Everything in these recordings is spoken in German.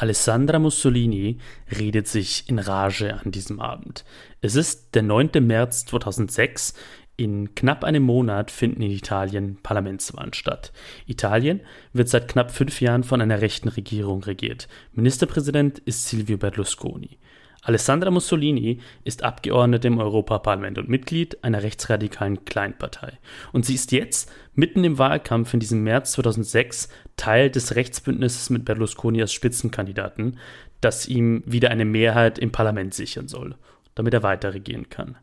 Alessandra Mussolini redet sich in Rage an diesem Abend. Es ist der 9. März 2006. In knapp einem Monat finden in Italien Parlamentswahlen statt. Italien wird seit knapp fünf Jahren von einer rechten Regierung regiert. Ministerpräsident ist Silvio Berlusconi. Alessandra Mussolini ist Abgeordnete im Europaparlament und Mitglied einer rechtsradikalen Kleinpartei. Und sie ist jetzt, mitten im Wahlkampf in diesem März 2006, Teil des Rechtsbündnisses mit Berlusconi als Spitzenkandidaten, das ihm wieder eine Mehrheit im Parlament sichern soll, damit er weiter regieren kann.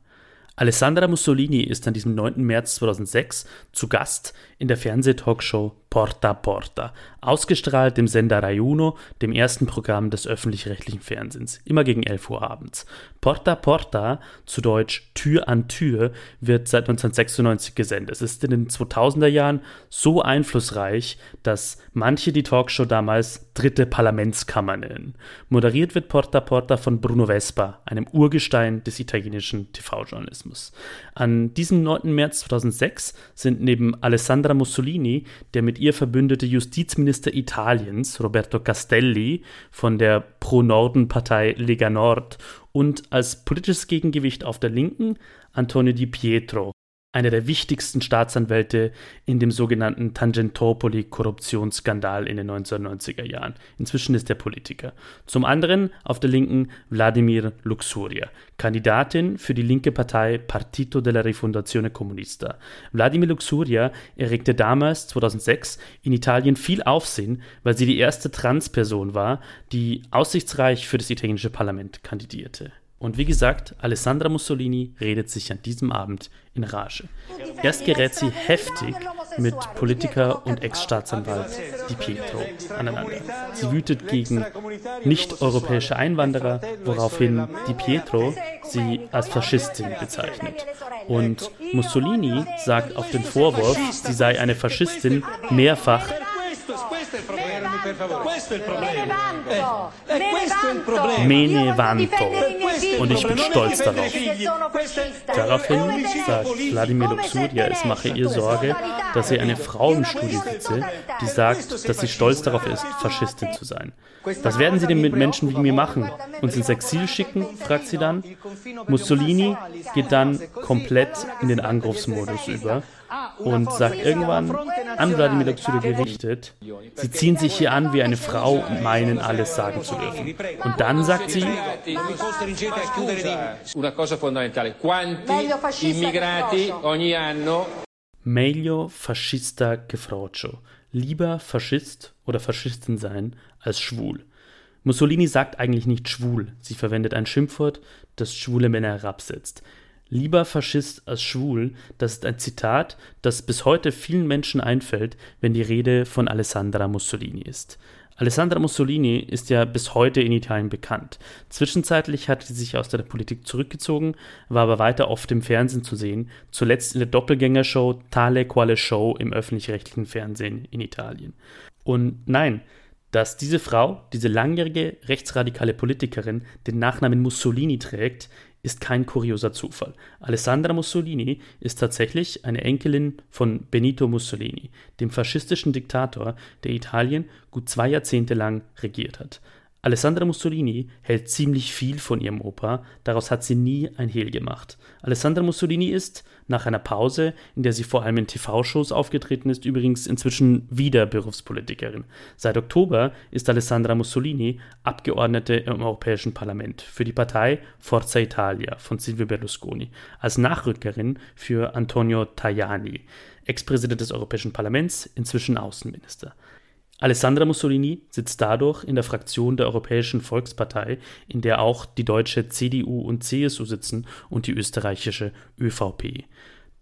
Alessandra Mussolini ist an diesem 9. März 2006 zu Gast in der Fernsehtalkshow Porta Porta, ausgestrahlt im Sender Rai Uno, dem ersten Programm des öffentlich-rechtlichen Fernsehens, immer gegen 11 Uhr abends. Porta Porta, zu Deutsch Tür an Tür, wird seit 1996 gesendet. Es ist in den 2000er Jahren so einflussreich, dass manche die Talkshow damals dritte Parlamentskammer nennen. Moderiert wird Porta Porta von Bruno Vespa, einem Urgestein des italienischen TV-Journalismus. An diesem 9. März 2006 sind neben Alessandra Mussolini der mit ihr verbündete Justizminister Italiens, Roberto Castelli, von der Pro-Norden-Partei Lega Nord und als politisches Gegengewicht auf der Linken Antonio Di Pietro, einer der wichtigsten Staatsanwälte in dem sogenannten Tangentopoli-Korruptionsskandal in den 1990er Jahren. Inzwischen ist er Politiker. Zum anderen auf der Linken Wladimir Luxuria, Kandidatin für die linke Partei Partito della Rifondazione Comunista. Wladimir Luxuria erregte damals, 2006, in Italien viel Aufsehen, weil sie die erste Transperson war, die aussichtsreich für das italienische Parlament kandidierte. Und wie gesagt, Alessandra Mussolini redet sich an diesem Abend in Rage. Erst gerät sie heftig mit Politiker und Ex-Staatsanwalt Di Pietro aneinander. Sie wütet gegen nicht-europäische Einwanderer, woraufhin Di Pietro sie als Faschistin bezeichnet. Und Mussolini sagt auf den Vorwurf, sie sei eine Faschistin, mehrfach per favore. Questo è il problema. Eh, eh, questo è il problema. Me ne vanto. Und ich bin stolz darauf. Daraufhin sagt Wladimir Luxuria, es mache ihr Sorge, dass sie eine Frau im Studio sitze, die sagt, dass sie stolz darauf ist, Faschistin zu sein. Was werden sie denn mit Menschen wie mir machen? Uns ins Exil schicken? fragt sie dann. Mussolini geht dann komplett in den Angriffsmodus über und sagt irgendwann an Wladimir Luxuria gerichtet, sie ziehen sich hier an wie eine Frau und meinen alles sagen zu dürfen. Und dann sagt sie, Meglio fascista che frocio. Lieber Faschist oder Faschistin sein als schwul. Mussolini sagt eigentlich nicht schwul, sie verwendet ein Schimpfwort, das schwule Männer herabsetzt. Lieber Faschist als schwul, das ist ein Zitat, das bis heute vielen Menschen einfällt, wenn die Rede von Alessandra Mussolini ist. Alessandra Mussolini ist ja bis heute in Italien bekannt. Zwischenzeitlich hat sie sich aus der Politik zurückgezogen, war aber weiter oft im Fernsehen zu sehen, zuletzt in der Doppelgängershow Tale Quale Show im öffentlich-rechtlichen Fernsehen in Italien. Und nein, dass diese Frau, diese langjährige rechtsradikale Politikerin, den Nachnamen Mussolini trägt, ist kein kurioser Zufall. Alessandra Mussolini ist tatsächlich eine Enkelin von Benito Mussolini, dem faschistischen Diktator, der Italien gut zwei Jahrzehnte lang regiert hat. Alessandra Mussolini hält ziemlich viel von ihrem Opa, daraus hat sie nie ein Hehl gemacht. Alessandra Mussolini ist, nach einer Pause, in der sie vor allem in TV-Shows aufgetreten ist, übrigens inzwischen wieder Berufspolitikerin. Seit Oktober ist Alessandra Mussolini Abgeordnete im Europäischen Parlament für die Partei Forza Italia von Silvio Berlusconi, als Nachrückerin für Antonio Tajani, Ex-Präsident des Europäischen Parlaments, inzwischen Außenminister. Alessandra Mussolini sitzt dadurch in der Fraktion der Europäischen Volkspartei, in der auch die deutsche CDU und CSU sitzen und die österreichische ÖVP.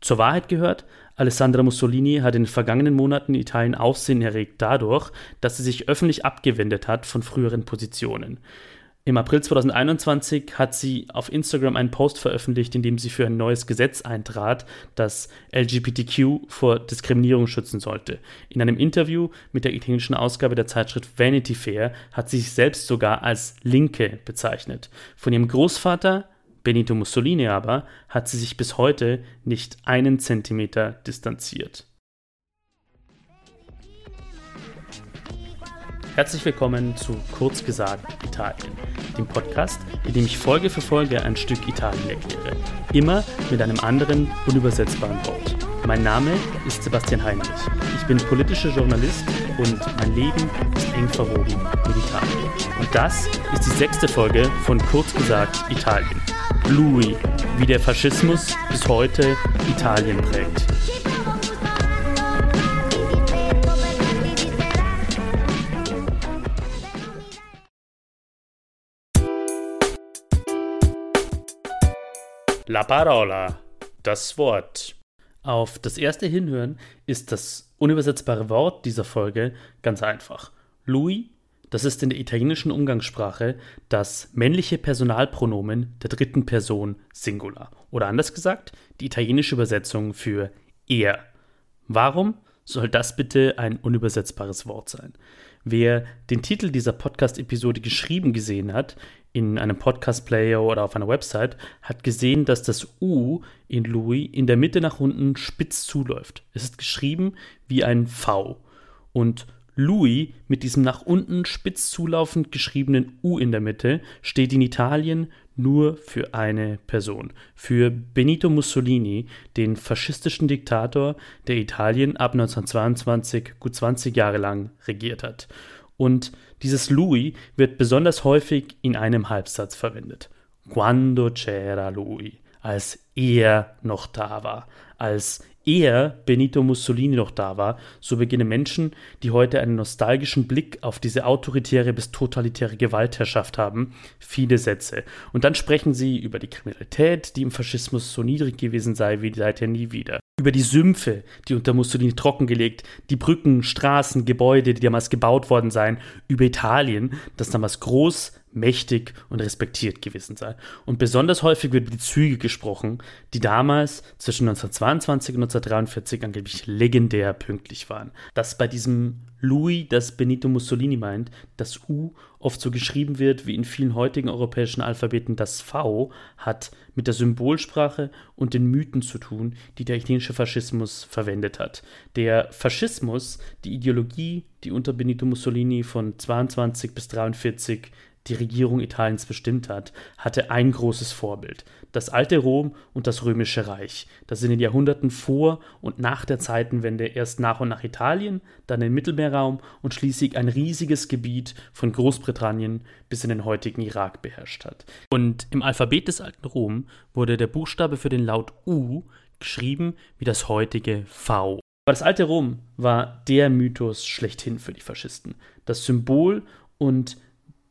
Zur Wahrheit gehört, Alessandra Mussolini hat in den vergangenen Monaten in Italien Aufsehen erregt dadurch, dass sie sich öffentlich abgewendet hat von früheren Positionen. Im April 2021 hat sie auf Instagram einen Post veröffentlicht, in dem sie für ein neues Gesetz eintrat, das LGBTQ vor Diskriminierung schützen sollte. In einem Interview mit der italienischen Ausgabe der Zeitschrift Vanity Fair hat sie sich selbst sogar als Linke bezeichnet. Von ihrem Großvater Benito Mussolini aber hat sie sich bis heute nicht einen Zentimeter distanziert. Herzlich willkommen zu Kurz gesagt Italien, dem Podcast, in dem ich Folge für Folge ein Stück Italien erkläre. Immer mit einem anderen unübersetzbaren Wort. Mein Name ist Sebastian Heinrich. Ich bin politischer Journalist und mein Leben ist eng verwoben mit Italien. Und das ist die sechste Folge von Kurz gesagt Italien. Louis, wie der Faschismus bis heute Italien prägt. La parola, das Wort. Auf das erste Hinhören ist das unübersetzbare Wort dieser Folge ganz einfach. Lui, das ist in der italienischen Umgangssprache das männliche Personalpronomen der dritten Person Singular. Oder anders gesagt, die italienische Übersetzung für er. Warum soll das bitte ein unübersetzbares Wort sein? Wer den Titel dieser Podcast-Episode geschrieben gesehen hat, in einem Podcast-Player oder auf einer Website, hat gesehen, dass das U in Louis in der Mitte nach unten spitz zuläuft. Es ist geschrieben wie ein V. Und Louis mit diesem nach unten spitz zulaufend geschriebenen U in der Mitte steht in Italien nur für eine Person, für Benito Mussolini, den faschistischen Diktator, der Italien ab 1922 gut 20 Jahre lang regiert hat. Und dieses Lui wird besonders häufig in einem Halbsatz verwendet. Quando c'era lui, als er noch da war, als er, Benito Mussolini, noch da war, so beginnen Menschen, die heute einen nostalgischen Blick auf diese autoritäre bis totalitäre Gewaltherrschaft haben, viele Sätze. Und dann sprechen sie über die Kriminalität, die im Faschismus so niedrig gewesen sei wie seither nie wieder. Über die Sümpfe, die unter Mussolini trockengelegt, die Brücken, Straßen, Gebäude, die damals gebaut worden seien, über Italien, das damals groß, mächtig und respektiert gewesen sei. Und besonders häufig wird über die Züge gesprochen, die damals zwischen 1922 und 1943 angeblich legendär pünktlich waren. Dass bei diesem Louis, das Benito Mussolini meint, das U oft so geschrieben wird wie in vielen heutigen europäischen Alphabeten das V, hat mit der Symbolsprache und den Mythen zu tun, die der italienische Faschismus verwendet hat. Der Faschismus, die Ideologie, die unter Benito Mussolini von 22 bis 43 die Regierung Italiens bestimmt hat, hatte ein großes Vorbild. Das alte Rom und das römische Reich, das in den Jahrhunderten vor und nach der Zeitenwende erst nach und nach Italien, dann den Mittelmeerraum und schließlich ein riesiges Gebiet von Großbritannien bis in den heutigen Irak beherrscht hat. Und im Alphabet des alten Rom wurde der Buchstabe für den Laut U geschrieben wie das heutige V. Aber das alte Rom war der Mythos schlechthin für die Faschisten. Das Symbol und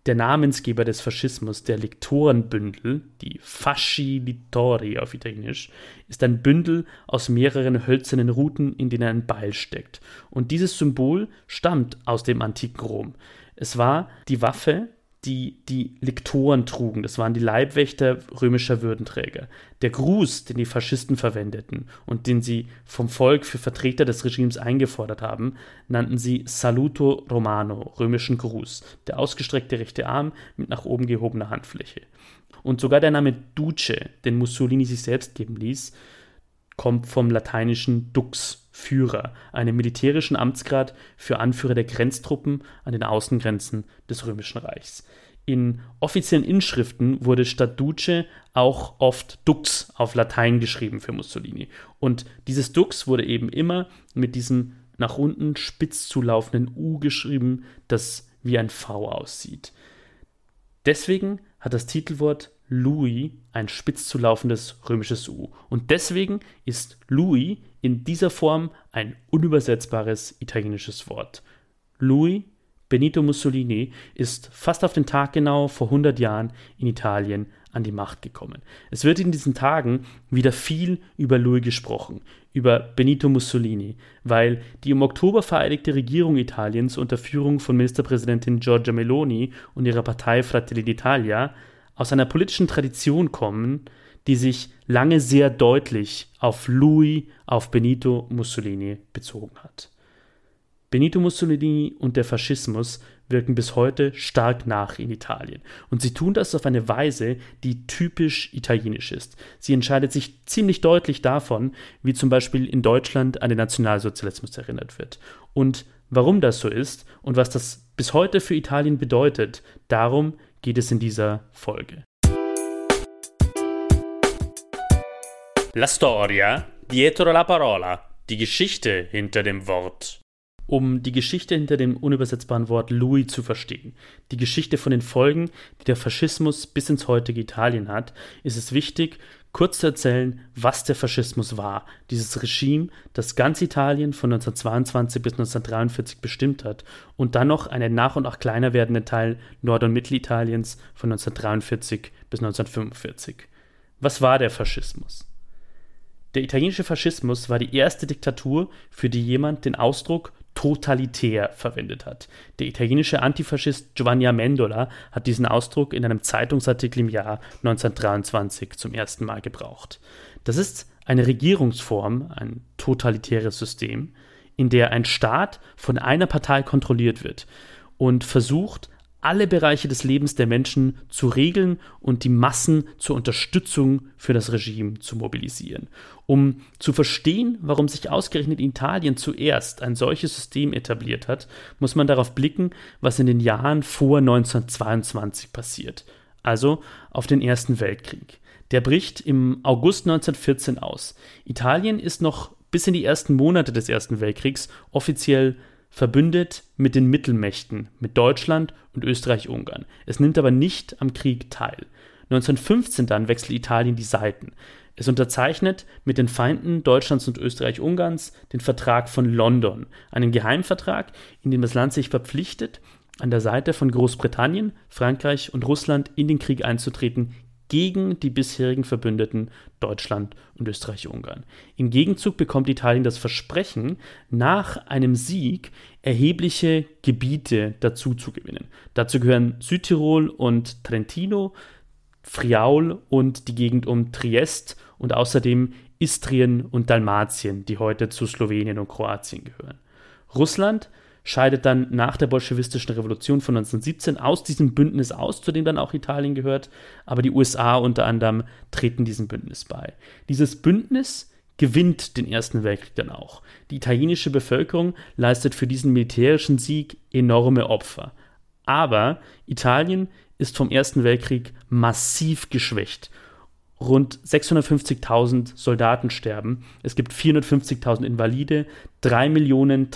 der Namensgeber des Faschismus, der Lektorenbündel, die Fasci Litori auf Italienisch, ist ein Bündel aus mehreren hölzernen Ruten, in denen ein Beil steckt. Und dieses Symbol stammt aus dem antiken Rom. Es war die Waffe die die Lektoren trugen. Das waren die Leibwächter römischer Würdenträger. Der Gruß, den die Faschisten verwendeten und den sie vom Volk für Vertreter des Regimes eingefordert haben, nannten sie Saluto Romano, römischen Gruß, der ausgestreckte rechte Arm mit nach oben gehobener Handfläche. Und sogar der Name Duce, den Mussolini sich selbst geben ließ, kommt vom lateinischen Dux, Führer, einem militärischen Amtsgrad für Anführer der Grenztruppen an den Außengrenzen des Römischen Reichs. In offiziellen Inschriften wurde statt Duce auch oft Dux auf Latein geschrieben für Mussolini. Und dieses Dux wurde eben immer mit diesem nach unten spitz zulaufenden U geschrieben, das wie ein V aussieht. Deswegen hat das Titelwort Louis ein spitz zulaufendes römisches U. Und deswegen ist Louis in dieser Form ein unübersetzbares italienisches Wort. Louis Benito Mussolini ist fast auf den Tag genau vor 100 Jahren in Italien an die Macht gekommen. Es wird in diesen Tagen wieder viel über Louis gesprochen, über Benito Mussolini, weil die im Oktober vereidigte Regierung Italiens unter Führung von Ministerpräsidentin Giorgia Meloni und ihrer Partei Fratelli d'Italia aus einer politischen Tradition kommen, die sich lange sehr deutlich auf Louis, auf Benito Mussolini bezogen hat. Benito Mussolini und der Faschismus wirken bis heute stark nach in Italien. Und sie tun das auf eine Weise, die typisch italienisch ist. Sie entscheidet sich ziemlich deutlich davon, wie zum Beispiel in Deutschland an den Nationalsozialismus erinnert wird. Und Warum das so ist und was das bis heute für Italien bedeutet, darum geht es in dieser Folge. La storia dietro la parola. Die Geschichte hinter dem Wort um die Geschichte hinter dem unübersetzbaren Wort Louis zu verstehen, die Geschichte von den Folgen, die der Faschismus bis ins heutige Italien hat, ist es wichtig, kurz zu erzählen, was der Faschismus war. Dieses Regime, das ganz Italien von 1922 bis 1943 bestimmt hat und dann noch einen nach und nach kleiner werdenden Teil Nord- und Mittelitaliens von 1943 bis 1945. Was war der Faschismus? Der italienische Faschismus war die erste Diktatur, für die jemand den Ausdruck totalitär verwendet hat. Der italienische Antifaschist Giovanni Amendola hat diesen Ausdruck in einem Zeitungsartikel im Jahr 1923 zum ersten Mal gebraucht. Das ist eine Regierungsform, ein totalitäres System, in der ein Staat von einer Partei kontrolliert wird und versucht, alle Bereiche des Lebens der Menschen zu regeln und die Massen zur Unterstützung für das Regime zu mobilisieren. Um zu verstehen, warum sich ausgerechnet Italien zuerst ein solches System etabliert hat, muss man darauf blicken, was in den Jahren vor 1922 passiert, also auf den Ersten Weltkrieg. Der bricht im August 1914 aus. Italien ist noch bis in die ersten Monate des Ersten Weltkriegs offiziell verbündet mit den Mittelmächten, mit Deutschland und Österreich-Ungarn. Es nimmt aber nicht am Krieg teil. 1915 dann wechselt Italien die Seiten. Es unterzeichnet mit den Feinden Deutschlands und Österreich-Ungarns den Vertrag von London, einen Geheimvertrag, in dem das Land sich verpflichtet, an der Seite von Großbritannien, Frankreich und Russland in den Krieg einzutreten gegen die bisherigen Verbündeten Deutschland und Österreich-Ungarn. Im Gegenzug bekommt Italien das Versprechen, nach einem Sieg erhebliche Gebiete dazu zu gewinnen. Dazu gehören Südtirol und Trentino, Friaul und die Gegend um Triest und außerdem Istrien und Dalmatien, die heute zu Slowenien und Kroatien gehören. Russland scheidet dann nach der bolschewistischen Revolution von 1917 aus diesem Bündnis aus, zu dem dann auch Italien gehört, aber die USA unter anderem treten diesem Bündnis bei. Dieses Bündnis gewinnt den Ersten Weltkrieg dann auch. Die italienische Bevölkerung leistet für diesen militärischen Sieg enorme Opfer. Aber Italien ist vom Ersten Weltkrieg massiv geschwächt. Rund 650.000 Soldaten sterben, es gibt 450.000 Invalide, 3 Millionen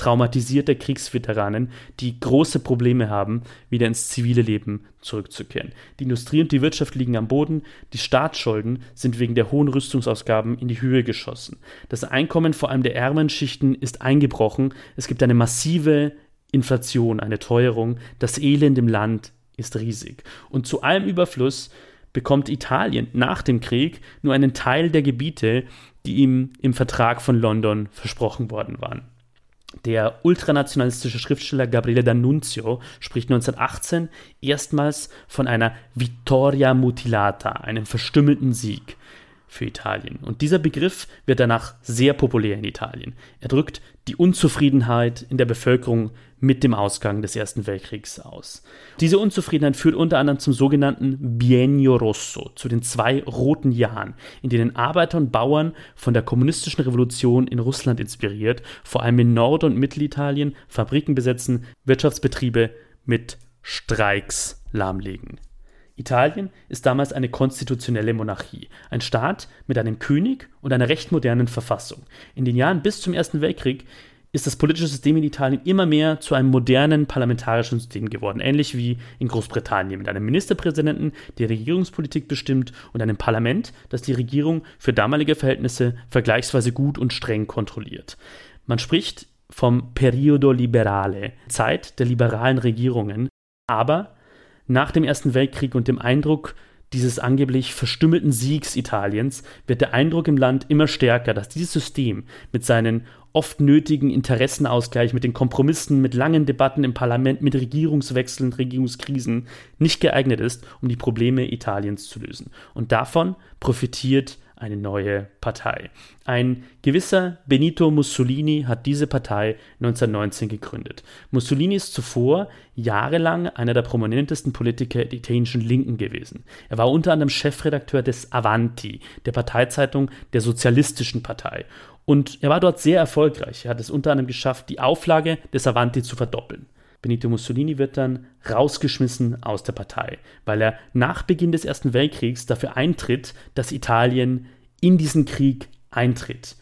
traumatisierte Kriegsveteranen, die große Probleme haben, wieder ins zivile Leben zurückzukehren. Die Industrie und die Wirtschaft liegen am Boden, die Staatsschulden sind wegen der hohen Rüstungsausgaben in die Höhe geschossen. Das Einkommen vor allem der ärmeren Schichten ist eingebrochen, es gibt eine massive Inflation, eine Teuerung, das Elend im Land ist riesig. Und zu allem Überfluss bekommt Italien nach dem Krieg nur einen Teil der Gebiete, die ihm im Vertrag von London versprochen worden waren. Der ultranationalistische Schriftsteller Gabriele D'Annunzio spricht 1918 erstmals von einer Vittoria mutilata, einem verstümmelten Sieg für Italien. Und dieser Begriff wird danach sehr populär in Italien. Er drückt die Unzufriedenheit in der Bevölkerung mit dem Ausgang des Ersten Weltkriegs aus. Diese Unzufriedenheit führt unter anderem zum sogenannten Biennio Rosso, zu den zwei roten Jahren, in denen Arbeiter und Bauern von der kommunistischen Revolution in Russland inspiriert, vor allem in Nord- und Mittelitalien Fabriken besetzen, Wirtschaftsbetriebe mit Streiks lahmlegen. Italien ist damals eine konstitutionelle Monarchie, ein Staat mit einem König und einer recht modernen Verfassung. In den Jahren bis zum Ersten Weltkrieg ist das politische System in Italien immer mehr zu einem modernen parlamentarischen System geworden, ähnlich wie in Großbritannien, mit einem Ministerpräsidenten, der Regierungspolitik bestimmt, und einem Parlament, das die Regierung für damalige Verhältnisse vergleichsweise gut und streng kontrolliert. Man spricht vom Periodo Liberale, Zeit der liberalen Regierungen, aber nach dem Ersten Weltkrieg und dem Eindruck dieses angeblich verstümmelten Siegs Italiens wird der Eindruck im Land immer stärker, dass dieses System mit seinen oft nötigen Interessenausgleich, mit den Kompromissen, mit langen Debatten im Parlament, mit Regierungswechseln, Regierungskrisen nicht geeignet ist, um die Probleme Italiens zu lösen. Und davon profitiert eine neue Partei. Ein gewisser Benito Mussolini hat diese Partei 1919 gegründet. Mussolini ist zuvor jahrelang einer der prominentesten Politiker der italienischen Linken gewesen. Er war unter anderem Chefredakteur des Avanti, der Parteizeitung der Sozialistischen Partei. Und er war dort sehr erfolgreich. Er hat es unter anderem geschafft, die Auflage des Avanti zu verdoppeln. Benito Mussolini wird dann rausgeschmissen aus der Partei, weil er nach Beginn des Ersten Weltkriegs dafür eintritt, dass Italien in diesen Krieg eintritt.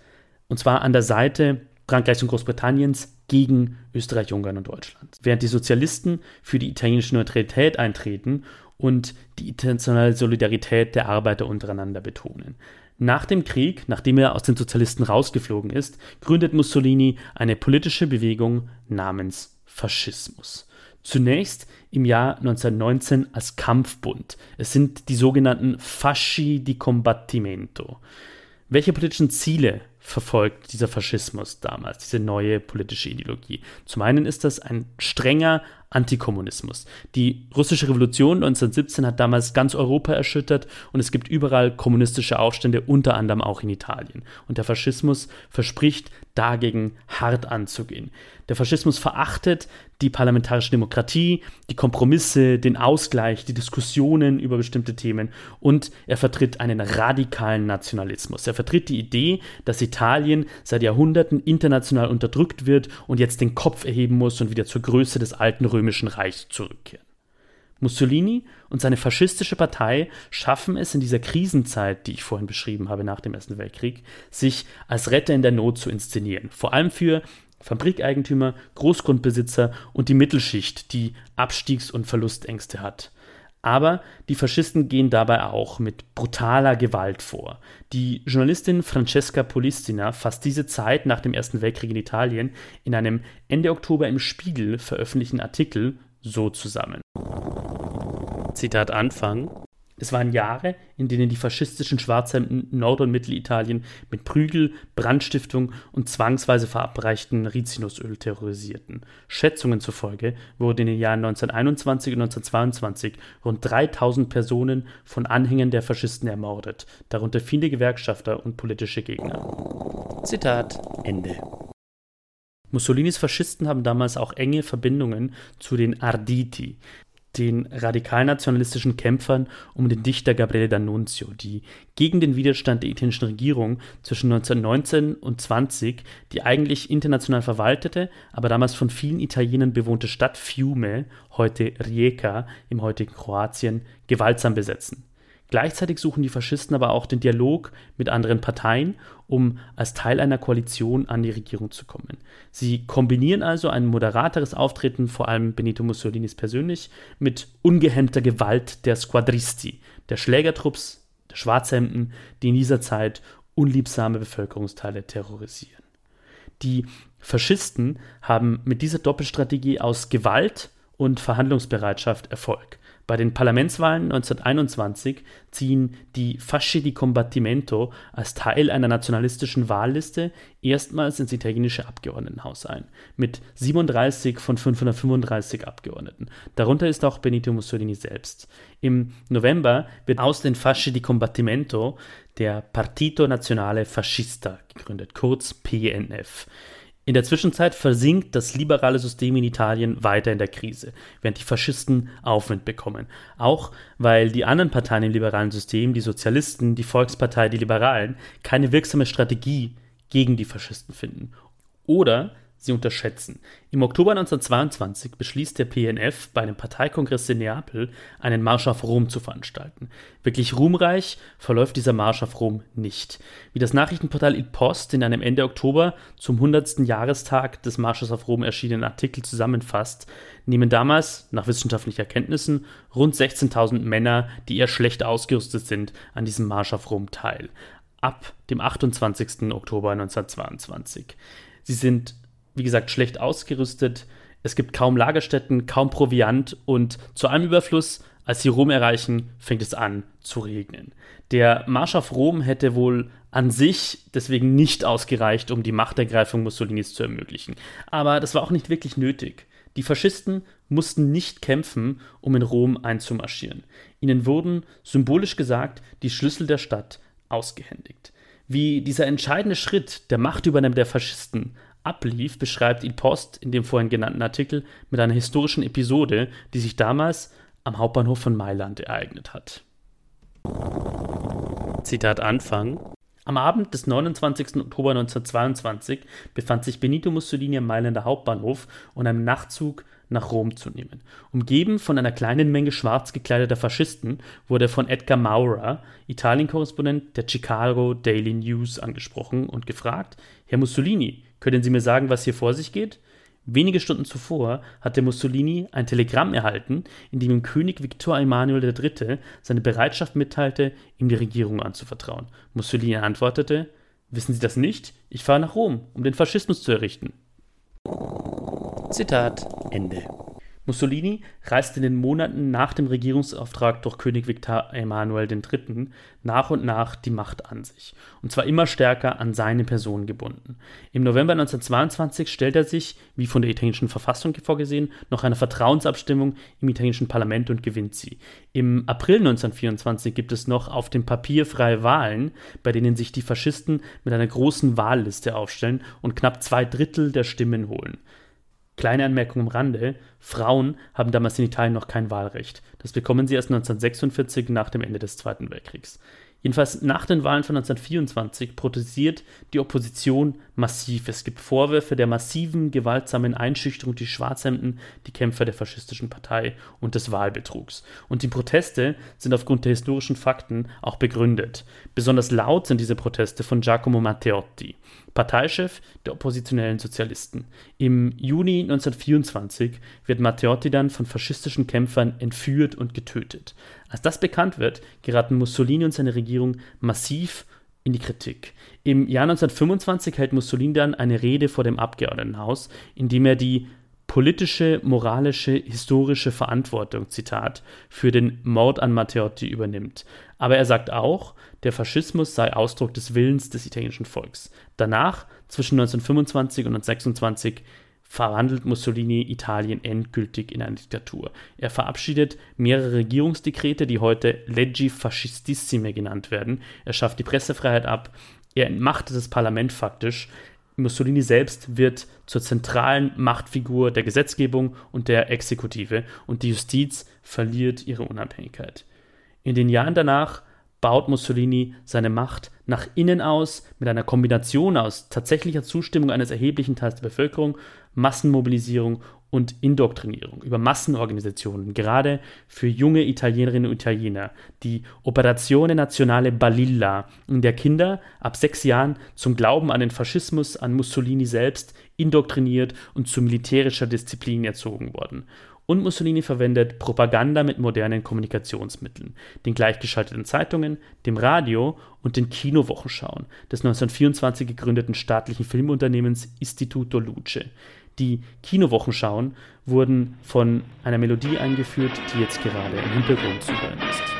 Und zwar an der Seite Frankreichs und Großbritanniens gegen Österreich, Ungarn und Deutschland. Während die Sozialisten für die italienische Neutralität eintreten und die internationale Solidarität der Arbeiter untereinander betonen. Nach dem Krieg, nachdem er aus den Sozialisten rausgeflogen ist, gründet Mussolini eine politische Bewegung namens Faschismus. Zunächst im Jahr 1919 als Kampfbund. Es sind die sogenannten Fasci di Combattimento. Welche politischen Ziele verfolgt dieser Faschismus damals, diese neue politische Ideologie? Zum einen ist das ein strenger Antikommunismus. Die russische Revolution 1917 hat damals ganz Europa erschüttert und es gibt überall kommunistische Aufstände, unter anderem auch in Italien. Und der Faschismus verspricht, dagegen hart anzugehen. Der Faschismus verachtet die parlamentarische Demokratie, die Kompromisse, den Ausgleich, die Diskussionen über bestimmte Themen und er vertritt einen radikalen Nationalismus. Er vertritt die Idee, dass Italien seit Jahrhunderten international unterdrückt wird und jetzt den Kopf erheben muss und wieder zur Größe des alten Römischen Reichs zurückkehren. Mussolini und seine faschistische Partei schaffen es in dieser Krisenzeit, die ich vorhin beschrieben habe nach dem Ersten Weltkrieg, sich als Retter in der Not zu inszenieren. Vor allem für Fabrikeigentümer, Großgrundbesitzer und die Mittelschicht, die Abstiegs- und Verlustängste hat. Aber die Faschisten gehen dabei auch mit brutaler Gewalt vor. Die Journalistin Francesca Polistina fasst diese Zeit nach dem Ersten Weltkrieg in Italien in einem Ende Oktober im Spiegel veröffentlichten Artikel so zusammen. Zitat Anfang. Es waren Jahre, in denen die faschistischen Schwarzhemden Nord- und Mittelitalien mit Prügel, Brandstiftung und zwangsweise verabreichten Rizinusöl terrorisierten. Schätzungen zufolge wurden in den Jahren 1921 und 1922 rund 3000 Personen von Anhängern der Faschisten ermordet, darunter viele Gewerkschafter und politische Gegner. Zitat Ende. Mussolinis Faschisten haben damals auch enge Verbindungen zu den Arditi, den radikalnationalistischen Kämpfern um den Dichter Gabriele D'Annunzio, die gegen den Widerstand der italienischen Regierung zwischen 1919 und 20 die eigentlich international verwaltete, aber damals von vielen Italienern bewohnte Stadt Fiume, heute Rijeka im heutigen Kroatien, gewaltsam besetzen. Gleichzeitig suchen die Faschisten aber auch den Dialog mit anderen Parteien, um als Teil einer Koalition an die Regierung zu kommen. Sie kombinieren also ein moderateres Auftreten, vor allem Benito Mussolinis persönlich, mit ungehemmter Gewalt der Squadristi, der Schlägertrupps, der Schwarzhemden, die in dieser Zeit unliebsame Bevölkerungsteile terrorisieren. Die Faschisten haben mit dieser Doppelstrategie aus Gewalt und Verhandlungsbereitschaft Erfolg. Bei den Parlamentswahlen 1921 ziehen die Fasci di Combattimento als Teil einer nationalistischen Wahlliste erstmals ins italienische Abgeordnetenhaus ein, mit 37 von 535 Abgeordneten. Darunter ist auch Benito Mussolini selbst. Im November wird aus den Fasci di Combattimento der Partito Nazionale Fascista gegründet, kurz PNF. In der Zwischenzeit versinkt das liberale System in Italien weiter in der Krise, während die Faschisten Aufwind bekommen. Auch weil die anderen Parteien im liberalen System, die Sozialisten, die Volkspartei, die Liberalen, keine wirksame Strategie gegen die Faschisten finden. Oder sie unterschätzen. Im Oktober 1922 beschließt der PNF bei einem Parteikongress in Neapel, einen Marsch auf Rom zu veranstalten. Wirklich ruhmreich verläuft dieser Marsch auf Rom nicht. Wie das Nachrichtenportal Il Post in einem Ende Oktober zum 100. Jahrestag des Marsches auf Rom erschienenen Artikel zusammenfasst, nehmen damals, nach wissenschaftlichen Erkenntnissen, rund 16.000 Männer, die eher schlecht ausgerüstet sind, an diesem Marsch auf Rom teil. Ab dem 28. Oktober 1922. Sie sind wie gesagt, schlecht ausgerüstet. Es gibt kaum Lagerstätten, kaum Proviant und zu einem Überfluss, als sie Rom erreichen, fängt es an zu regnen. Der Marsch auf Rom hätte wohl an sich deswegen nicht ausgereicht, um die Machtergreifung Mussolinis zu ermöglichen. Aber das war auch nicht wirklich nötig. Die Faschisten mussten nicht kämpfen, um in Rom einzumarschieren. Ihnen wurden, symbolisch gesagt, die Schlüssel der Stadt ausgehändigt. Wie dieser entscheidende Schritt der Machtübernahme der Faschisten ablief, beschreibt Il Post in dem vorhin genannten Artikel mit einer historischen Episode, die sich damals am Hauptbahnhof von Mailand ereignet hat. Zitat Anfang. Am Abend des 29. Oktober 1922 befand sich Benito Mussolini am Mailänder Hauptbahnhof und einem Nachtzug nach Rom zu nehmen. Umgeben von einer kleinen Menge schwarz gekleideter Faschisten wurde er von Edgar Maurer, Italien-Korrespondent der Chicago Daily News, angesprochen und gefragt: Herr Mussolini, können Sie mir sagen, was hier vor sich geht? Wenige Stunden zuvor hatte Mussolini ein Telegramm erhalten, in dem ihm König Viktor Emanuel III. seine Bereitschaft mitteilte, ihm die Regierung anzuvertrauen. Mussolini antwortete: Wissen Sie das nicht? Ich fahre nach Rom, um den Faschismus zu errichten. Zitat Ende. Mussolini reiste in den Monaten nach dem Regierungsauftrag durch König Viktor Emanuel III. nach und nach die Macht an sich, und zwar immer stärker an seine Person gebunden. Im November 1922 stellt er sich, wie von der italienischen Verfassung vorgesehen, noch einer Vertrauensabstimmung im italienischen Parlament und gewinnt sie. Im April 1924 gibt es noch auf dem Papier freie Wahlen, bei denen sich die Faschisten mit einer großen Wahlliste aufstellen und knapp zwei Drittel der Stimmen holen. Kleine Anmerkung am Rande: Frauen haben damals in Italien noch kein Wahlrecht. Das bekommen sie erst 1946 nach dem Ende des Zweiten Weltkriegs. Jedenfalls nach den Wahlen von 1924 protestiert die Opposition massiv. Es gibt Vorwürfe der massiven, gewaltsamen Einschüchterung durch Schwarzhemden, die Kämpfer der faschistischen Partei und des Wahlbetrugs. Und die Proteste sind aufgrund der historischen Fakten auch begründet. Besonders laut sind diese Proteste von Giacomo Matteotti, Parteichef der oppositionellen Sozialisten. Im Juni 1924 wird Matteotti dann von faschistischen Kämpfern entführt und getötet. Als das bekannt wird, geraten Mussolini und seine Regierung massiv in die Kritik. Im Jahr 1925 hält Mussolini dann eine Rede vor dem Abgeordnetenhaus, in dem er die politische, moralische, historische Verantwortung, Zitat, für den Mord an Matteotti übernimmt. Aber er sagt auch, der Faschismus sei Ausdruck des Willens des italienischen Volks. Danach, zwischen 1925 und 1926, verwandelt Mussolini Italien endgültig in eine Diktatur. Er verabschiedet mehrere Regierungsdekrete, die heute Leggi Fascistissime genannt werden. Er schafft die Pressefreiheit ab. Er entmachtet das Parlament faktisch. Mussolini selbst wird zur zentralen Machtfigur der Gesetzgebung und der Exekutive und die Justiz verliert ihre Unabhängigkeit. In den Jahren danach baut Mussolini seine Macht nach innen aus mit einer Kombination aus tatsächlicher Zustimmung eines erheblichen Teils der Bevölkerung, Massenmobilisierung und Indoktrinierung über Massenorganisationen, gerade für junge Italienerinnen und Italiener, die Operazione Nazionale Balilla, in der Kinder ab sechs Jahren zum Glauben an den Faschismus, an Mussolini selbst indoktriniert und zu militärischer Disziplin erzogen wurden und Mussolini verwendet Propaganda mit modernen Kommunikationsmitteln, den gleichgeschalteten Zeitungen, dem Radio und den Kinowochenschauen des 1924 gegründeten staatlichen Filmunternehmens Istituto Luce. Die Kinowochenschauen wurden von einer Melodie eingeführt, die jetzt gerade im Hintergrund zu hören ist.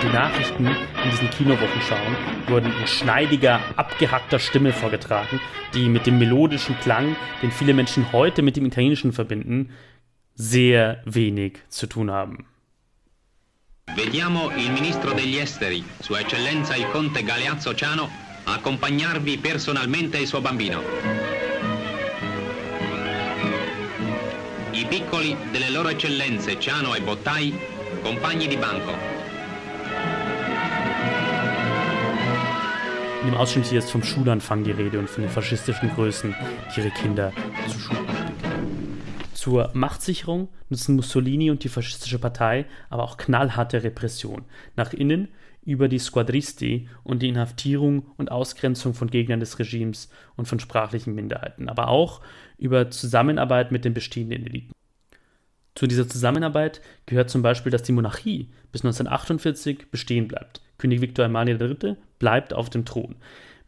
Und die Nachrichten in diesen Kinowochenschauen wurden in schneidiger, abgehackter Stimme vorgetragen, die mit dem melodischen Klang, den viele Menschen heute mit dem Italienischen verbinden, sehr wenig zu tun haben. Vediamo il ministro degli esteri, Sua Eccellenza il Conte Galeazzo Ciano, accompagnarvi personalmente il suo bambino. I piccoli delle loro eccellenze Ciano e Bottai, compagni di banco, In dem Ausschnitt hier ist vom Schulanfang die Rede und von den faschistischen Größen, die ihre Kinder zu Schulen schicken. Zur Machtsicherung nutzen Mussolini und die faschistische Partei aber auch knallharte Repression. Nach innen über die Squadristi und die Inhaftierung und Ausgrenzung von Gegnern des Regimes und von sprachlichen Minderheiten, aber auch über Zusammenarbeit mit den bestehenden Eliten. Zu dieser Zusammenarbeit gehört zum Beispiel, dass die Monarchie bis 1948 bestehen bleibt. König Viktor Emanuel III. Bleibt auf dem Thron.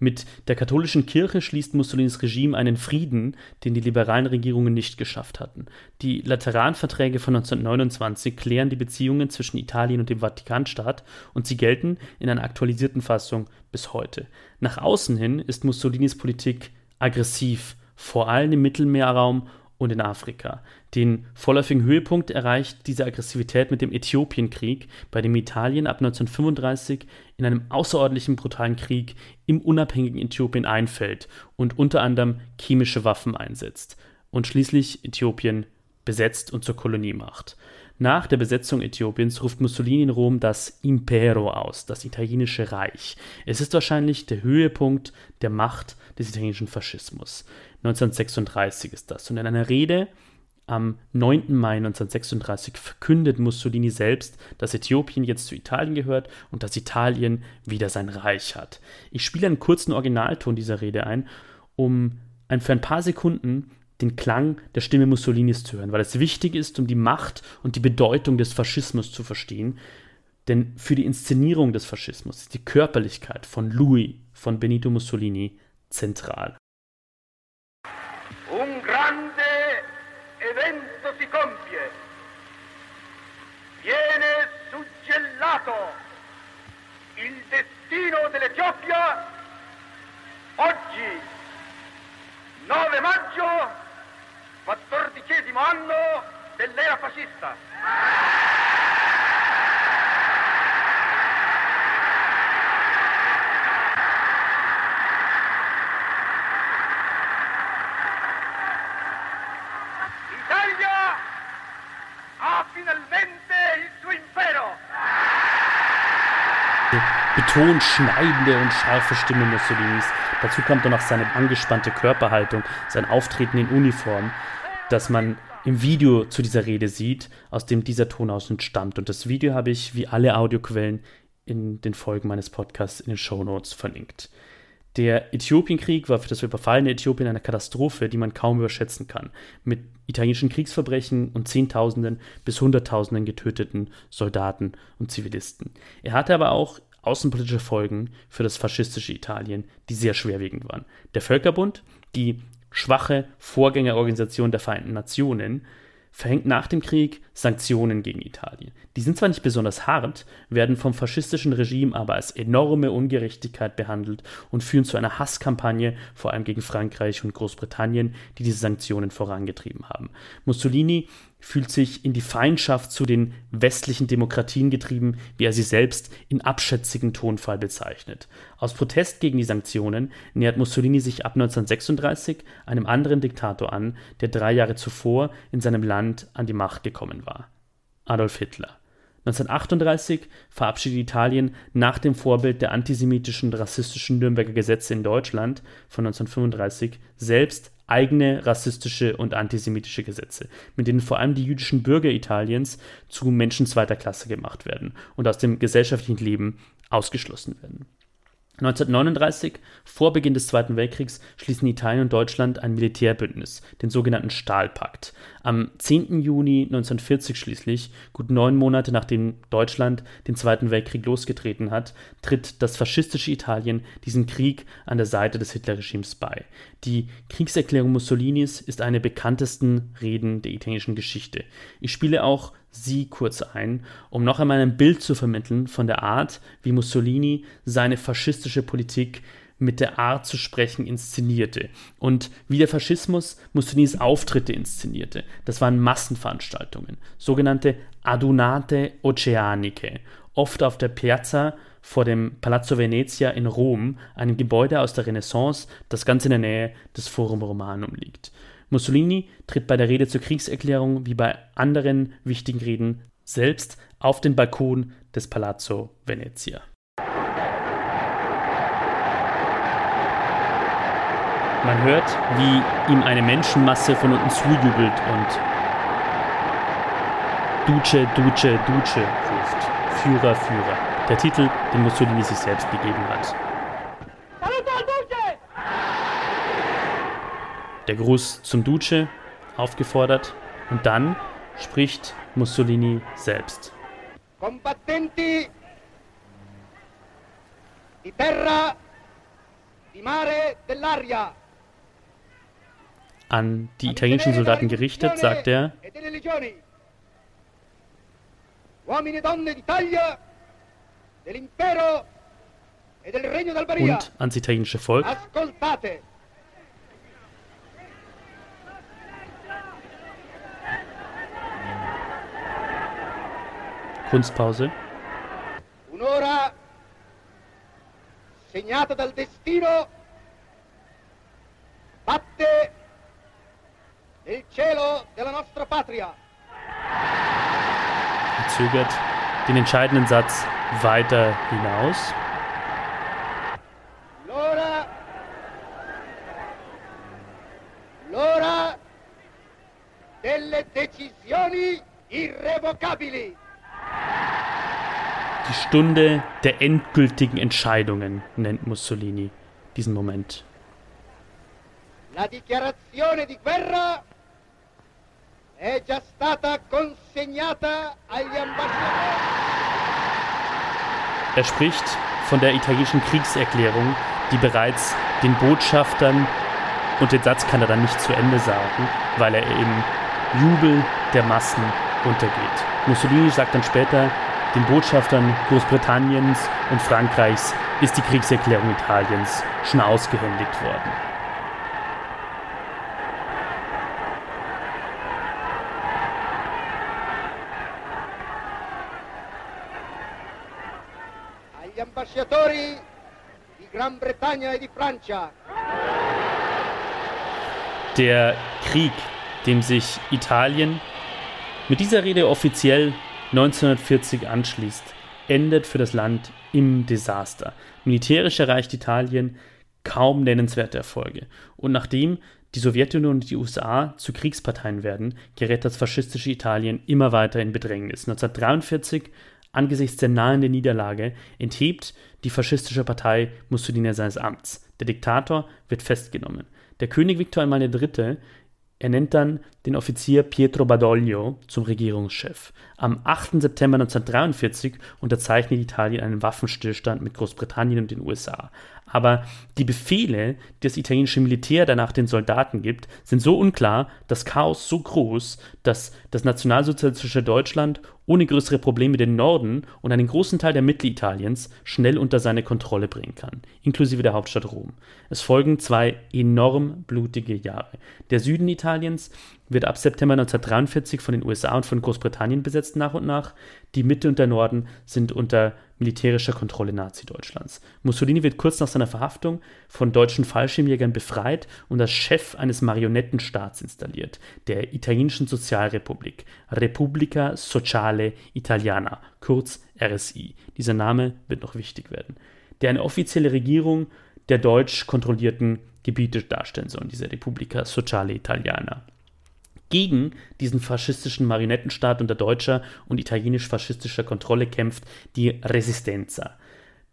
Mit der katholischen Kirche schließt Mussolinis Regime einen Frieden, den die liberalen Regierungen nicht geschafft hatten. Die Lateranverträge von 1929 klären die Beziehungen zwischen Italien und dem Vatikanstaat und sie gelten in einer aktualisierten Fassung bis heute. Nach außen hin ist Mussolinis Politik aggressiv, vor allem im Mittelmeerraum und in Afrika. Den vorläufigen Höhepunkt erreicht diese Aggressivität mit dem Äthiopienkrieg, bei dem Italien ab 1935 in einem außerordentlichen brutalen Krieg im unabhängigen Äthiopien einfällt und unter anderem chemische Waffen einsetzt und schließlich Äthiopien besetzt und zur Kolonie macht. Nach der Besetzung Äthiopiens ruft Mussolini in Rom das Impero aus, das italienische Reich. Es ist wahrscheinlich der Höhepunkt der Macht des italienischen Faschismus. 1936 ist das. Und in einer Rede am 9. Mai 1936 verkündet Mussolini selbst, dass Äthiopien jetzt zu Italien gehört und dass Italien wieder sein Reich hat. Ich spiele einen kurzen Originalton dieser Rede ein, um für ein paar Sekunden den Klang der Stimme Mussolinis zu hören, weil es wichtig ist, um die Macht und die Bedeutung des Faschismus zu verstehen. Denn für die Inszenierung des Faschismus ist die Körperlichkeit von Louis, von Benito Mussolini, zentral. Suggellato il destino dell'Etiopia oggi, 9 maggio, quattordicesimo anno dell'era fascista. Betont schneidende und scharfe Stimme Mussolinis. Dazu kommt dann noch seine angespannte Körperhaltung, sein Auftreten in Uniform, das man im Video zu dieser Rede sieht, aus dem dieser Ton aus entstammt. Und das Video habe ich, wie alle Audioquellen, in den Folgen meines Podcasts in den Show Notes verlinkt. Der Äthiopienkrieg war für das überfallene Äthiopien eine Katastrophe, die man kaum überschätzen kann, mit italienischen Kriegsverbrechen und Zehntausenden bis Hunderttausenden getöteten Soldaten und Zivilisten. Er hatte aber auch außenpolitische Folgen für das faschistische Italien, die sehr schwerwiegend waren. Der Völkerbund, die schwache Vorgängerorganisation der Vereinten Nationen, verhängt nach dem Krieg Sanktionen gegen Italien. Die sind zwar nicht besonders hart, werden vom faschistischen Regime aber als enorme Ungerechtigkeit behandelt und führen zu einer Hasskampagne, vor allem gegen Frankreich und Großbritannien, die diese Sanktionen vorangetrieben haben. Mussolini fühlt sich in die Feindschaft zu den westlichen Demokratien getrieben, wie er sie selbst in abschätzigen Tonfall bezeichnet. Aus Protest gegen die Sanktionen nähert Mussolini sich ab 1936 einem anderen Diktator an, der drei Jahre zuvor in seinem Land an die Macht gekommen war. Adolf Hitler. 1938 verabschiedet Italien nach dem Vorbild der antisemitischen und rassistischen Nürnberger Gesetze in Deutschland von 1935 selbst eigene rassistische und antisemitische Gesetze, mit denen vor allem die jüdischen Bürger Italiens zu Menschen zweiter Klasse gemacht werden und aus dem gesellschaftlichen Leben ausgeschlossen werden. 1939, vor Beginn des Zweiten Weltkriegs, schließen Italien und Deutschland ein Militärbündnis, den sogenannten Stahlpakt. Am 10. Juni 1940 schließlich, gut neun Monate nachdem Deutschland den Zweiten Weltkrieg losgetreten hat, tritt das faschistische Italien diesen Krieg an der Seite des Hitlerregimes bei. Die Kriegserklärung Mussolinis ist eine bekanntesten Reden der italienischen Geschichte. Ich spiele auch sie kurz ein, um noch einmal ein Bild zu vermitteln von der Art, wie Mussolini seine faschistische Politik mit der Art zu sprechen inszenierte und wie der Faschismus Mussolinis Auftritte inszenierte. Das waren Massenveranstaltungen, sogenannte Adunate Oceaniche, oft auf der Piazza vor dem Palazzo Venezia in Rom, einem Gebäude aus der Renaissance, das ganz in der Nähe des Forum Romanum liegt. Mussolini tritt bei der Rede zur Kriegserklärung wie bei anderen wichtigen Reden selbst auf den Balkon des Palazzo Venezia. Man hört, wie ihm eine Menschenmasse von unten zujubelt und Duce, Duce, Duce ruft. Führer, Führer. Der Titel, den Mussolini sich selbst gegeben hat. Der Gruß zum Duce aufgefordert und dann spricht Mussolini selbst. Combattenti di terra, di mare, dell'aria. An die italienischen Soldaten gerichtet, sagt er, e und ans italienische Volk. Kunstpause. Un'ora segnata dal destino batte nel cielo della nostra patria. Er zögert den entscheidenden Satz weiter hinaus. L'ora, l'ora delle decisioni irrevocabili. Die Stunde der endgültigen Entscheidungen nennt Mussolini diesen Moment. La dichiarazione di guerra è già stata consegnata agli ambasciatori. Er spricht von der italienischen Kriegserklärung, die bereits den Botschaftern und den Satz kann er dann nicht zu Ende sagen, weil er im Jubel der Massen untergeht. Mussolini sagt dann später, den Botschaftern Großbritanniens und Frankreichs ist die Kriegserklärung Italiens schon ausgehändigt worden. Agli ambasciatori di Gran Bretagna e di Francia. Der Krieg, dem sich Italien mit dieser Rede offiziell 1940 anschließt, endet für das Land im Desaster. Militärisch erreicht Italien kaum nennenswerte Erfolge. Und nachdem die Sowjetunion und die USA zu Kriegsparteien werden, gerät das faschistische Italien immer weiter in Bedrängnis. 1943, angesichts der nahenden Niederlage, enthebt die faschistische Partei Mussolini seines Amts. Der Diktator wird festgenommen. Der König Viktor einmal III. Er nennt dann den Offizier Pietro Badoglio zum Regierungschef. Am 8. September 1943 unterzeichnet Italien einen Waffenstillstand mit Großbritannien und den USA. Aber die Befehle, die das italienische Militär danach den Soldaten gibt, sind so unklar, das Chaos so groß, dass das nationalsozialistische Deutschland ohne größere Probleme den Norden und einen großen Teil der Mittelitaliens schnell unter seine Kontrolle bringen kann, inklusive der Hauptstadt Rom. Es folgen zwei enorm blutige Jahre. Der Süden Italiens wird ab September 1943 von den USA und von Großbritannien besetzt nach und nach. Die Mitte und der Norden sind unter militärischer Kontrolle Nazi-Deutschlands. Mussolini wird kurz nach seiner Verhaftung von deutschen Fallschirmjägern befreit und als Chef eines Marionettenstaats installiert, der italienischen Sozialrepublik, Repubblica Sociale Italiana, kurz RSI. Dieser Name wird noch wichtig werden, der eine offizielle Regierung der deutsch kontrollierten Gebiete darstellen soll, diese Repubblica Sociale Italiana gegen diesen faschistischen Marionettenstaat unter deutscher und italienisch-faschistischer Kontrolle kämpft die Resistenza.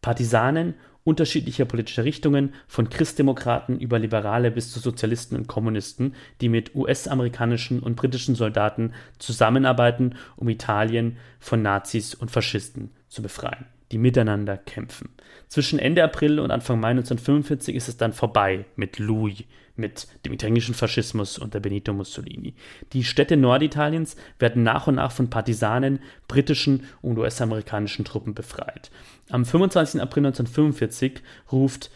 Partisanen unterschiedlicher politischer Richtungen, von Christdemokraten über Liberale bis zu Sozialisten und Kommunisten, die mit US-amerikanischen und britischen Soldaten zusammenarbeiten, um Italien von Nazis und Faschisten zu befreien die miteinander kämpfen. Zwischen Ende April und Anfang Mai 1945 ist es dann vorbei mit Louis, mit dem italienischen Faschismus unter Benito Mussolini. Die Städte Norditaliens werden nach und nach von Partisanen, britischen und US-amerikanischen Truppen befreit. Am 25. April 1945 ruft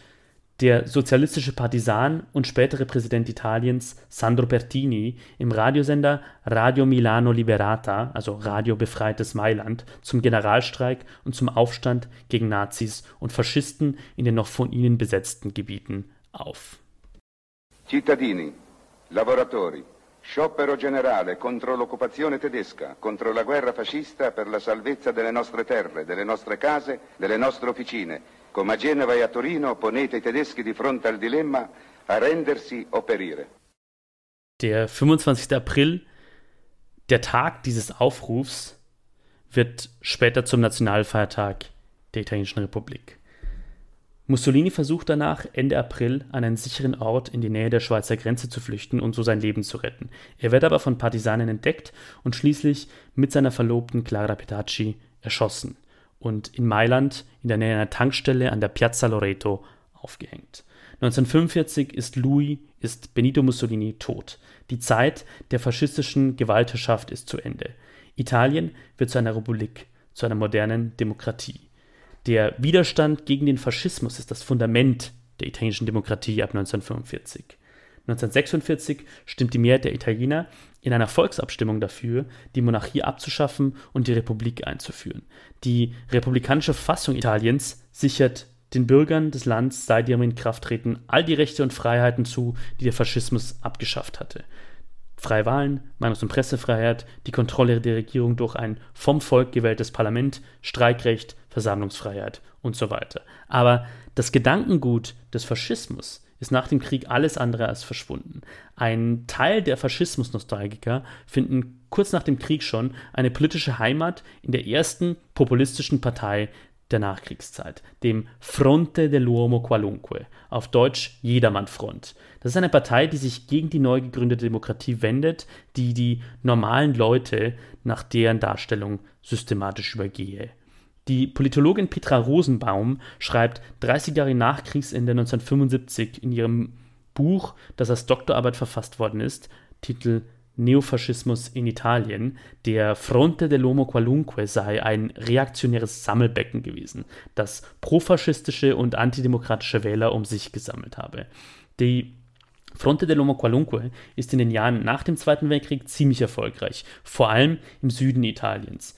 der sozialistische Partisan und spätere Präsident Italiens Sandro Pertini im Radiosender Radio Milano Liberata, also Radio Befreites Mailand, zum Generalstreik und zum Aufstand gegen Nazis und Faschisten in den noch von ihnen besetzten Gebieten auf. Cittadini, lavoratori, sciopero generale contro l'occupazione tedesca, contro la guerra fascista per la salvezza delle nostre terre, delle nostre case, delle nostre officine Come a Genova e a Torino ponete i tedeschi di fronte al dilemma arrendersi o perire. Der 25. April, der Tag dieses Aufrufs, wird später zum Nationalfeiertag der Italienischen Republik. Mussolini versucht danach, Ende April an einen sicheren Ort in die Nähe der Schweizer Grenze zu flüchten und so sein Leben zu retten. Er wird aber von Partisanen entdeckt und schließlich mit seiner Verlobten Clara Petacci erschossen und in Mailand in der Nähe einer Tankstelle an der Piazza Loreto aufgehängt. 1945 ist Louis, ist Benito Mussolini tot. Die Zeit der faschistischen Gewaltherrschaft ist zu Ende. Italien wird zu einer Republik, zu einer modernen Demokratie. Der Widerstand gegen den Faschismus ist das Fundament der italienischen Demokratie ab 1945. 1946 stimmt die Mehrheit der Italiener in einer Volksabstimmung dafür, die Monarchie abzuschaffen und die Republik einzuführen. Die republikanische Verfassung Italiens sichert den Bürgern des Landes seit ihrem Inkrafttreten all die Rechte und Freiheiten zu, die der Faschismus abgeschafft hatte. Freie Wahlen, Meinungs- und Pressefreiheit, die Kontrolle der Regierung durch ein vom Volk gewähltes Parlament, Streikrecht, Versammlungsfreiheit und so weiter. Aber das Gedankengut des Faschismus ist nach dem Krieg alles andere als verschwunden. Ein Teil der Faschismus-Nostalgiker finden kurz nach dem Krieg schon eine politische Heimat in der ersten populistischen Partei der Nachkriegszeit, dem Fronte dell'Uomo Qualunque, auf Deutsch Jedermannfront. Das ist eine Partei, die sich gegen die neu gegründete Demokratie wendet, die die normalen Leute nach deren Darstellung systematisch übergehe. Die Politologin Petra Rosenbaum schreibt 30 Jahre nach Kriegsende 1975 in ihrem Buch, das als Doktorarbeit verfasst worden ist, Titel Neofaschismus in Italien, der Fronte dell'Uomo Qualunque sei ein reaktionäres Sammelbecken gewesen, das profaschistische und antidemokratische Wähler um sich gesammelt habe. Die Fronte dell'Uomo Qualunque ist in den Jahren nach dem Zweiten Weltkrieg ziemlich erfolgreich, vor allem im Süden Italiens.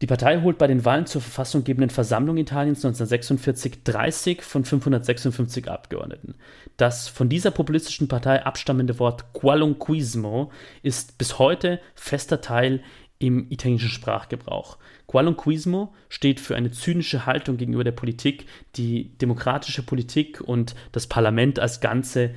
Die Partei holt bei den Wahlen zur verfassunggebenden Versammlung Italiens 1946 30 von 556 Abgeordneten. Das von dieser populistischen Partei abstammende Wort Qualunquismo ist bis heute fester Teil im italienischen Sprachgebrauch. Qualunquismo steht für eine zynische Haltung gegenüber der Politik, die demokratische Politik und das Parlament als Ganze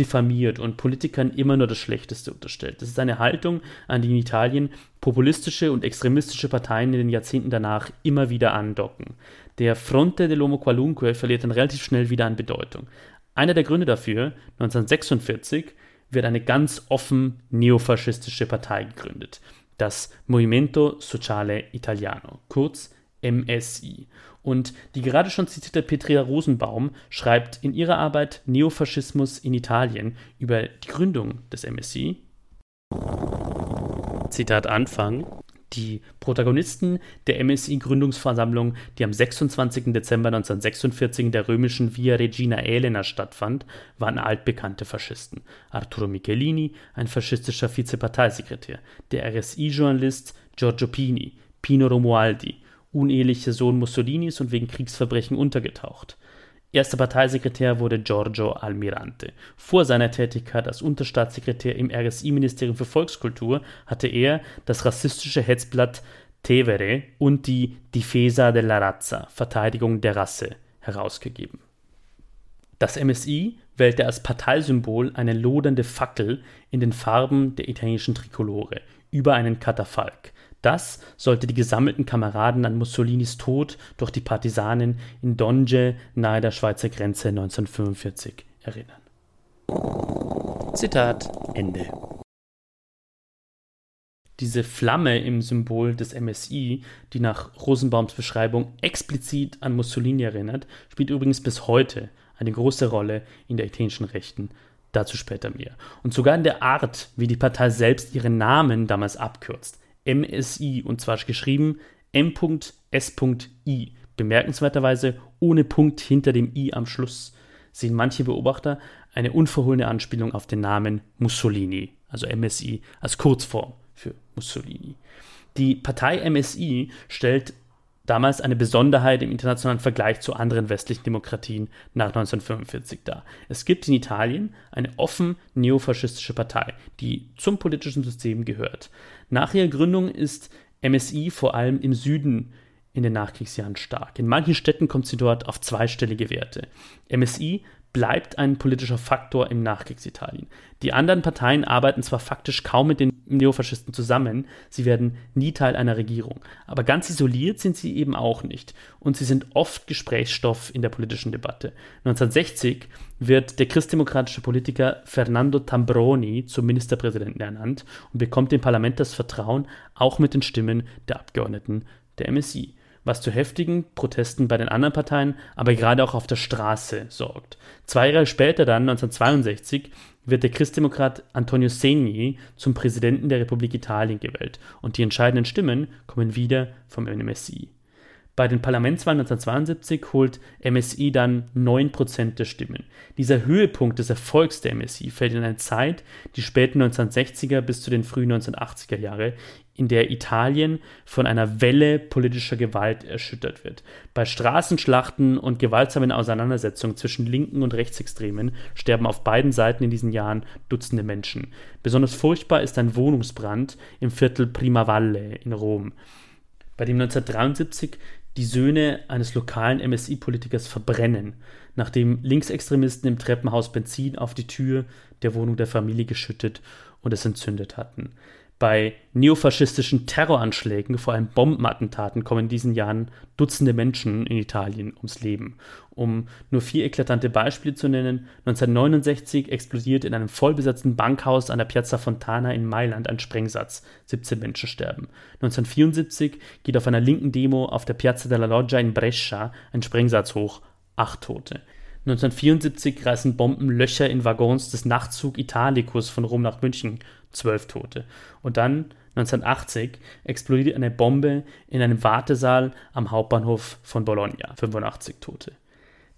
diffamiert und Politikern immer nur das Schlechteste unterstellt. Das ist eine Haltung, an die in Italien populistische und extremistische Parteien in den Jahrzehnten danach immer wieder andocken. Der Fronte dell'Uomo Qualunque verliert dann relativ schnell wieder an Bedeutung. Einer der Gründe dafür, 1946, wird eine ganz offen neofaschistische Partei gegründet, das Movimento Sociale Italiano, kurz MSI. Und die gerade schon zitierte Petrea Rosenbaum schreibt in ihrer Arbeit Neofaschismus in Italien über die Gründung des MSI. Zitat Anfang. Die Protagonisten der MSI-Gründungsversammlung, die am 26. Dezember 1946 in der römischen Via Regina Elena stattfand, waren altbekannte Faschisten. Arturo Michelini, ein faschistischer Vizeparteisekretär, der RSI-Journalist Giorgio Pini, Pino Romualdi, unehelicher Sohn Mussolinis und wegen Kriegsverbrechen untergetaucht. Erster Parteisekretär wurde Giorgio Almirante. Vor seiner Tätigkeit als Unterstaatssekretär im RSI-Ministerium für Volkskultur hatte er das rassistische Hetzblatt Tevere und die Difesa della Razza, Verteidigung der Rasse, herausgegeben. Das MSI wählte als Parteisymbol eine lodernde Fackel in den Farben der italienischen Trikolore über einen Katafalk. Das sollte die gesammelten Kameraden an Mussolinis Tod durch die Partisanen in Donge nahe der Schweizer Grenze 1945 erinnern. Zitat Ende. Diese Flamme im Symbol des MSI, die nach Rosenbaums Beschreibung explizit an Mussolini erinnert, spielt übrigens bis heute eine große Rolle in der italienischen Rechten. Dazu später mehr. Und sogar in der Art, wie die Partei selbst ihren Namen damals abkürzt. MSI und zwar geschrieben M.S.I. Bemerkenswerterweise ohne Punkt hinter dem I am Schluss sehen manche Beobachter eine unverhohlene Anspielung auf den Namen Mussolini, also MSI als Kurzform für Mussolini. Die Partei MSI stellt damals eine Besonderheit im internationalen Vergleich zu anderen westlichen Demokratien nach 1945 dar. Es gibt in Italien eine offen neofaschistische Partei, die zum politischen System gehört. Nach ihrer Gründung ist MSI vor allem im Süden in den Nachkriegsjahren stark. In manchen Städten kommt sie dort auf zweistellige Werte. MSI bleibt ein politischer Faktor im Nachkriegsitalien. Die anderen Parteien arbeiten zwar faktisch kaum mit den Neofaschisten zusammen, sie werden nie Teil einer Regierung, aber ganz isoliert sind sie eben auch nicht und sie sind oft Gesprächsstoff in der politischen Debatte. 1960 wird der christdemokratische Politiker Fernando Tambroni zum Ministerpräsidenten ernannt und bekommt im Parlament das Vertrauen, auch mit den Stimmen der Abgeordneten der MSI was zu heftigen Protesten bei den anderen Parteien, aber gerade auch auf der Straße sorgt. Zwei Jahre später, dann 1962, wird der Christdemokrat Antonio Segni zum Präsidenten der Republik Italien gewählt und die entscheidenden Stimmen kommen wieder vom MSI. Bei den Parlamentswahlen 1972 holt MSI dann 9% der Stimmen. Dieser Höhepunkt des Erfolgs der MSI fällt in eine Zeit, die späten 1960er bis zu den frühen 1980er Jahre, in der Italien von einer Welle politischer Gewalt erschüttert wird. Bei Straßenschlachten und gewaltsamen Auseinandersetzungen zwischen Linken und Rechtsextremen sterben auf beiden Seiten in diesen Jahren Dutzende Menschen. Besonders furchtbar ist ein Wohnungsbrand im Viertel Primavalle in Rom, bei dem 1973 die Söhne eines lokalen MSI-Politikers verbrennen, nachdem Linksextremisten im Treppenhaus Benzin auf die Tür der Wohnung der Familie geschüttet und es entzündet hatten. Bei neofaschistischen Terroranschlägen, vor allem Bombenattentaten, kommen in diesen Jahren Dutzende Menschen in Italien ums Leben. Um nur vier eklatante Beispiele zu nennen, 1969 explodiert in einem vollbesetzten Bankhaus an der Piazza Fontana in Mailand ein Sprengsatz, 17 Menschen sterben. 1974 geht auf einer linken Demo auf der Piazza della Loggia in Brescia ein Sprengsatz hoch, acht Tote. 1974 reißen Bomben Löcher in Waggons des Nachtzug Italicus von Rom nach München, zwölf Tote. Und dann 1980 explodiert eine Bombe in einem Wartesaal am Hauptbahnhof von Bologna, 85 Tote.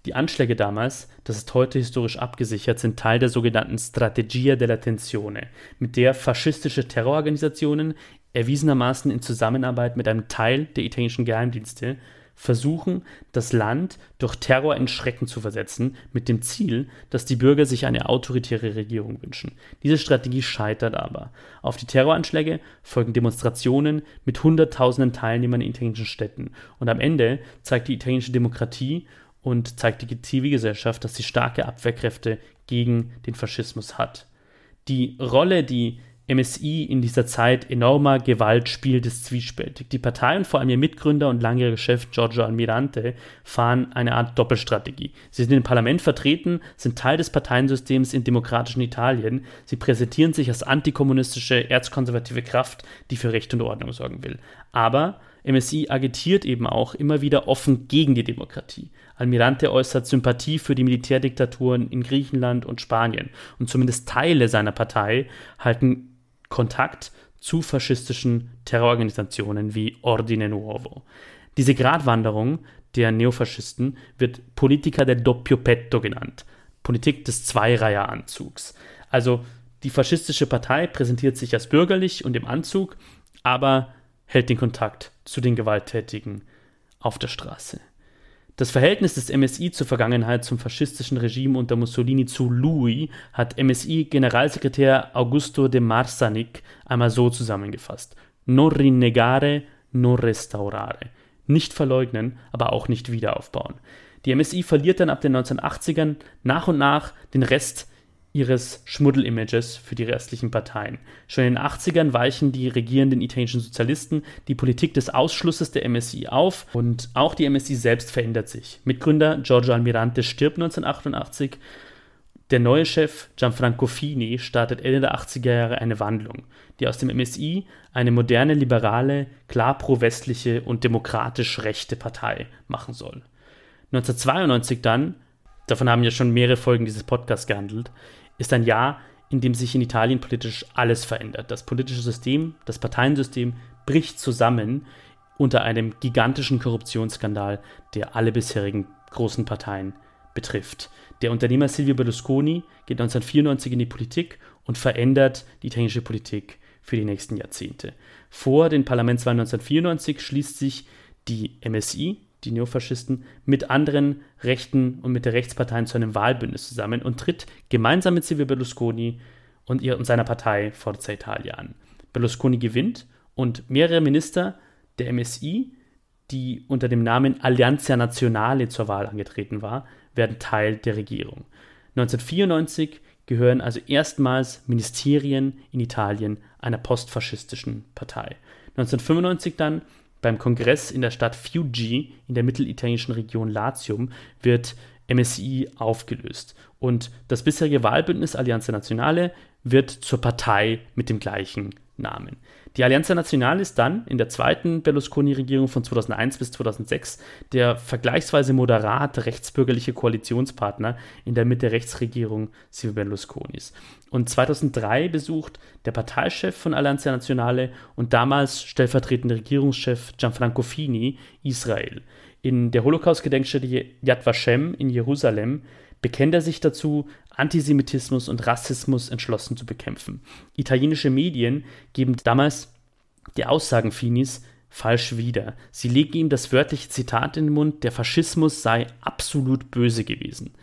Die Anschläge damals, das ist heute historisch abgesichert, sind Teil der sogenannten Strategia della Tensione, mit der faschistische Terrororganisationen erwiesenermaßen in Zusammenarbeit mit einem Teil der italienischen Geheimdienste versuchen, das Land durch Terror in Schrecken zu versetzen, mit dem Ziel, dass die Bürger sich eine autoritäre Regierung wünschen. Diese Strategie scheitert aber. Auf die Terroranschläge folgen Demonstrationen mit Hunderttausenden Teilnehmern in italienischen Städten. Und am Ende zeigt die italienische Demokratie und zeigt die Zivilgesellschaft, dass sie starke Abwehrkräfte gegen den Faschismus hat. Die Rolle, die MSI in dieser Zeit enormer Gewalt spielt, ist zwiespältig. Die Partei und vor allem ihr Mitgründer und langjähriger Chef Giorgio Almirante fahren eine Art Doppelstrategie. Sie sind im Parlament vertreten, sind Teil des Parteiensystems im demokratischen Italien. Sie präsentieren sich als antikommunistische, erzkonservative Kraft, die für Recht und Ordnung sorgen will. Aber MSI agitiert eben auch immer wieder offen gegen die Demokratie. Almirante äußert Sympathie für die Militärdiktaturen in Griechenland und Spanien und zumindest Teile seiner Partei halten Kontakt zu faschistischen Terrororganisationen wie Ordine Nuovo. Diese Gratwanderung der Neofaschisten wird Politica del doppio petto genannt, Politik des Zweireiheranzugs. Also die faschistische Partei präsentiert sich als bürgerlich und im Anzug, aber hält den Kontakt zu den Gewalttätigen auf der Straße. Das Verhältnis des MSI zur Vergangenheit zum faschistischen Regime unter Mussolini zu lui hat MSI-Generalsekretär Augusto de Marsanic einmal so zusammengefasst: Non rinnegare, non restaurare. Nicht verleugnen, aber auch nicht wiederaufbauen. Die MSI verliert dann ab den 1980ern nach und nach den Rest ihres Schmuddelimages für die restlichen Parteien. Schon in den 80ern weichen die regierenden italienischen Sozialisten die Politik des Ausschlusses der MSI auf und auch die MSI selbst verändert sich. Mitgründer Giorgio Almirante stirbt 1988. Der neue Chef Gianfranco Fini startet Ende der 80er Jahre eine Wandlung, die aus dem MSI eine moderne, liberale, klar pro-westliche und demokratisch rechte Partei machen soll. 1992 dann, davon haben ja schon mehrere Folgen dieses Podcasts gehandelt, ist ein Jahr, in dem sich in Italien politisch alles verändert. Das politische System, das Parteiensystem bricht zusammen unter einem gigantischen Korruptionsskandal, der alle bisherigen großen Parteien betrifft. Der Unternehmer Silvio Berlusconi geht 1994 in die Politik und verändert die italienische Politik für die nächsten Jahrzehnte. Vor den Parlamentswahlen 1994 schließt sich die MSI, die Neofaschisten, mit anderen Rechten und mit der Rechtsparteien zu einem Wahlbündnis zusammen und tritt gemeinsam mit Silvio Berlusconi und, ihr, und seiner Partei Forza Italia an. Berlusconi gewinnt und mehrere Minister der MSI, die unter dem Namen Alleanza Nazionale zur Wahl angetreten war, werden Teil der Regierung. 1994 gehören also erstmals Ministerien in Italien einer postfaschistischen Partei. 1995 dann beim Kongress in der Stadt Fiuggi in der mittelitalienischen Region Latium wird MSI aufgelöst und das bisherige Wahlbündnis Allianza Nazionale wird zur Partei mit dem gleichen Namen. Die Allianza Nazionale ist dann in der zweiten Berlusconi-Regierung von 2001 bis 2006 der vergleichsweise moderate rechtsbürgerliche Koalitionspartner in der Mitte-Rechtsregierung Silvio Berlusconis. Und 2003 besucht der Parteichef von Allianza Nazionale und damals stellvertretende Regierungschef Gianfranco Fini Israel. In der Holocaust-Gedenkstätte Yad Vashem in Jerusalem bekennt er sich dazu, Antisemitismus und Rassismus entschlossen zu bekämpfen. Italienische Medien geben damals die Aussagen Finis falsch wieder. Sie legen ihm das wörtliche Zitat in den Mund, der Faschismus sei absolut böse gewesen.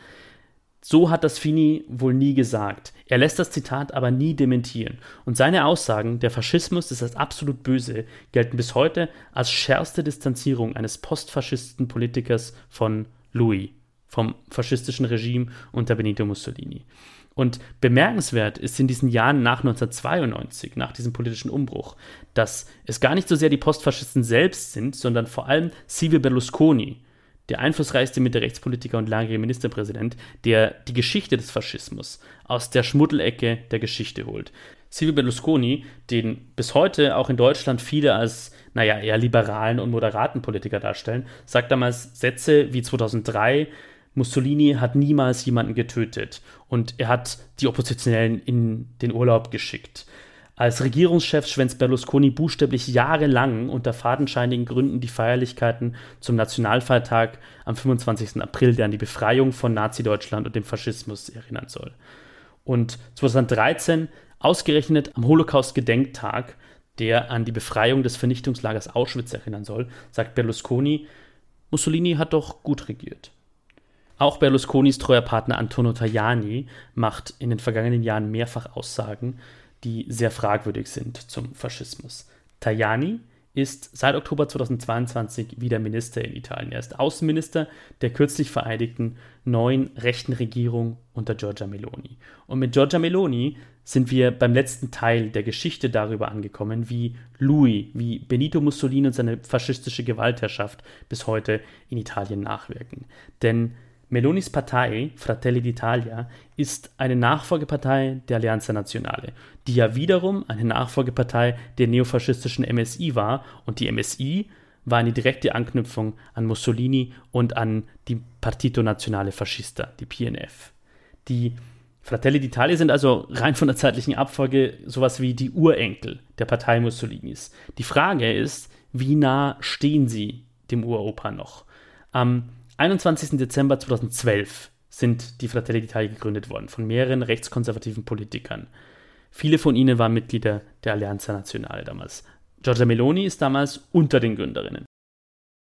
So hat das Fini wohl nie gesagt. Er lässt das Zitat aber nie dementieren. Und seine Aussagen, der Faschismus ist das absolut Böse, gelten bis heute als schärfste Distanzierung eines postfaschistischen Politikers von Louis vom faschistischen Regime unter Benito Mussolini. Und bemerkenswert ist in diesen Jahren nach 1992, nach diesem politischen Umbruch, dass es gar nicht so sehr die Postfaschisten selbst sind, sondern vor allem Silvio Berlusconi, der einflussreichste Mitte-Rechtspolitiker und langjährige Ministerpräsident, der die Geschichte des Faschismus aus der Schmuddelecke der Geschichte holt. Silvio Berlusconi, den bis heute auch in Deutschland viele als, naja, eher liberalen und moderaten Politiker darstellen, sagt damals Sätze wie 2003, Mussolini hat niemals jemanden getötet und er hat die Oppositionellen in den Urlaub geschickt. Als Regierungschef schwänzt Berlusconi buchstäblich jahrelang unter fadenscheinigen Gründen die Feierlichkeiten zum Nationalfeiertag am 25. April, der an die Befreiung von Nazi-Deutschland und dem Faschismus erinnern soll. Und 2013, ausgerechnet am Holocaust-Gedenktag, der an die Befreiung des Vernichtungslagers Auschwitz erinnern soll, sagt Berlusconi, Mussolini hat doch gut regiert. Auch Berlusconis treuer Partner Antonio Tajani macht in den vergangenen Jahren mehrfach Aussagen, die sehr fragwürdig sind zum Faschismus. Tajani ist seit Oktober 2022 wieder Minister in Italien. Er ist Außenminister der kürzlich vereidigten neuen rechten Regierung unter Giorgia Meloni. Und mit Giorgia Meloni sind wir beim letzten Teil der Geschichte darüber angekommen, wie Louis, wie Benito Mussolini und seine faschistische Gewaltherrschaft bis heute in Italien nachwirken. Denn Melonis Partei, Fratelli d'Italia, ist eine Nachfolgepartei der Alleanza Nazionale, die ja wiederum eine Nachfolgepartei der neofaschistischen MSI war und die MSI war eine direkte Anknüpfung an Mussolini und an die Partito Nazionale Fascista, die PNF. Die Fratelli d'Italia sind also rein von der zeitlichen Abfolge sowas wie die Urenkel der Partei Mussolinis. Die Frage ist, wie nah stehen sie dem Uropa noch? Am 21. Dezember 2012 sind die Fratelli d'Italia gegründet worden von mehreren rechtskonservativen Politikern. Viele von ihnen waren Mitglieder der Alleanza Nazionale damals. Giorgia Meloni ist damals unter den Gründerinnen.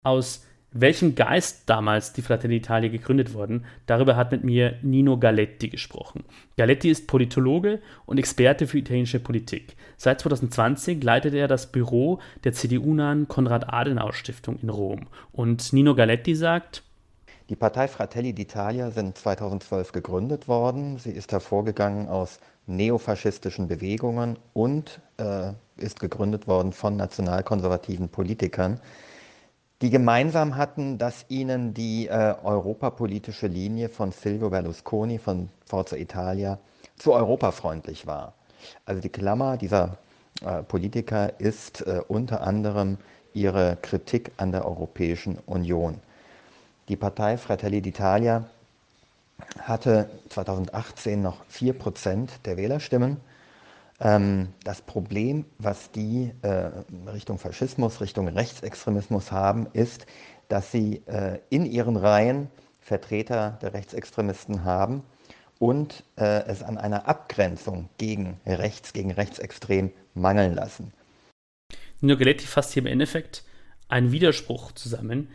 Aus welchem Geist damals die Fratelli d'Italia gegründet wurden, darüber hat mit mir Nino Galetti gesprochen. Galetti ist Politologe und Experte für italienische Politik. Seit 2020 leitet er das Büro der CDU-nahen Konrad-Adenauer-Stiftung in Rom. Und Nino Galetti sagt, die Partei Fratelli d'Italia sind 2012 gegründet worden. Sie ist hervorgegangen aus neofaschistischen Bewegungen und äh, ist gegründet worden von nationalkonservativen Politikern, die gemeinsam hatten, dass ihnen die äh, europapolitische Linie von Silvio Berlusconi von Forza Italia zu europafreundlich war. Also die Klammer dieser äh, Politiker ist äh, unter anderem ihre Kritik an der Europäischen Union. Die Partei Fratelli d'Italia hatte 2018 noch 4% der Wählerstimmen. Ähm, das Problem, was die äh, Richtung Faschismus, Richtung Rechtsextremismus haben, ist, dass sie äh, in ihren Reihen Vertreter der Rechtsextremisten haben und äh, es an einer Abgrenzung gegen rechts, gegen rechtsextrem mangeln lassen. Nino Galetti fasst hier im Endeffekt einen Widerspruch zusammen,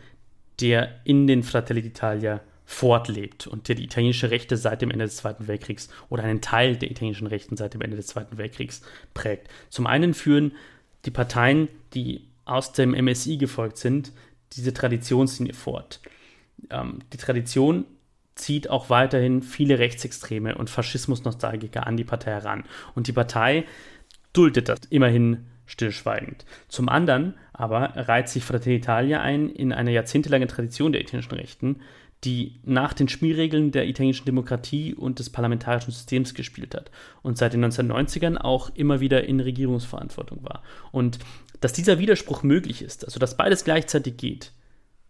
der in den Fratelli d'Italia fortlebt und der die italienische Rechte seit dem Ende des Zweiten Weltkriegs oder einen Teil der italienischen Rechten seit dem Ende des Zweiten Weltkriegs prägt. Zum einen führen die Parteien, die aus dem MSI gefolgt sind, diese Traditionslinie fort. Ähm, die Tradition zieht auch weiterhin viele Rechtsextreme und Faschismusnostalgiker an die Partei heran. Und die Partei duldet das immerhin stillschweigend. Zum anderen aber reiht sich Fratelli Italia ein in eine jahrzehntelange Tradition der italienischen Rechten, die nach den Spielregeln der italienischen Demokratie und des parlamentarischen Systems gespielt hat und seit den 1990ern auch immer wieder in Regierungsverantwortung war. Und dass dieser Widerspruch möglich ist, also dass beides gleichzeitig geht,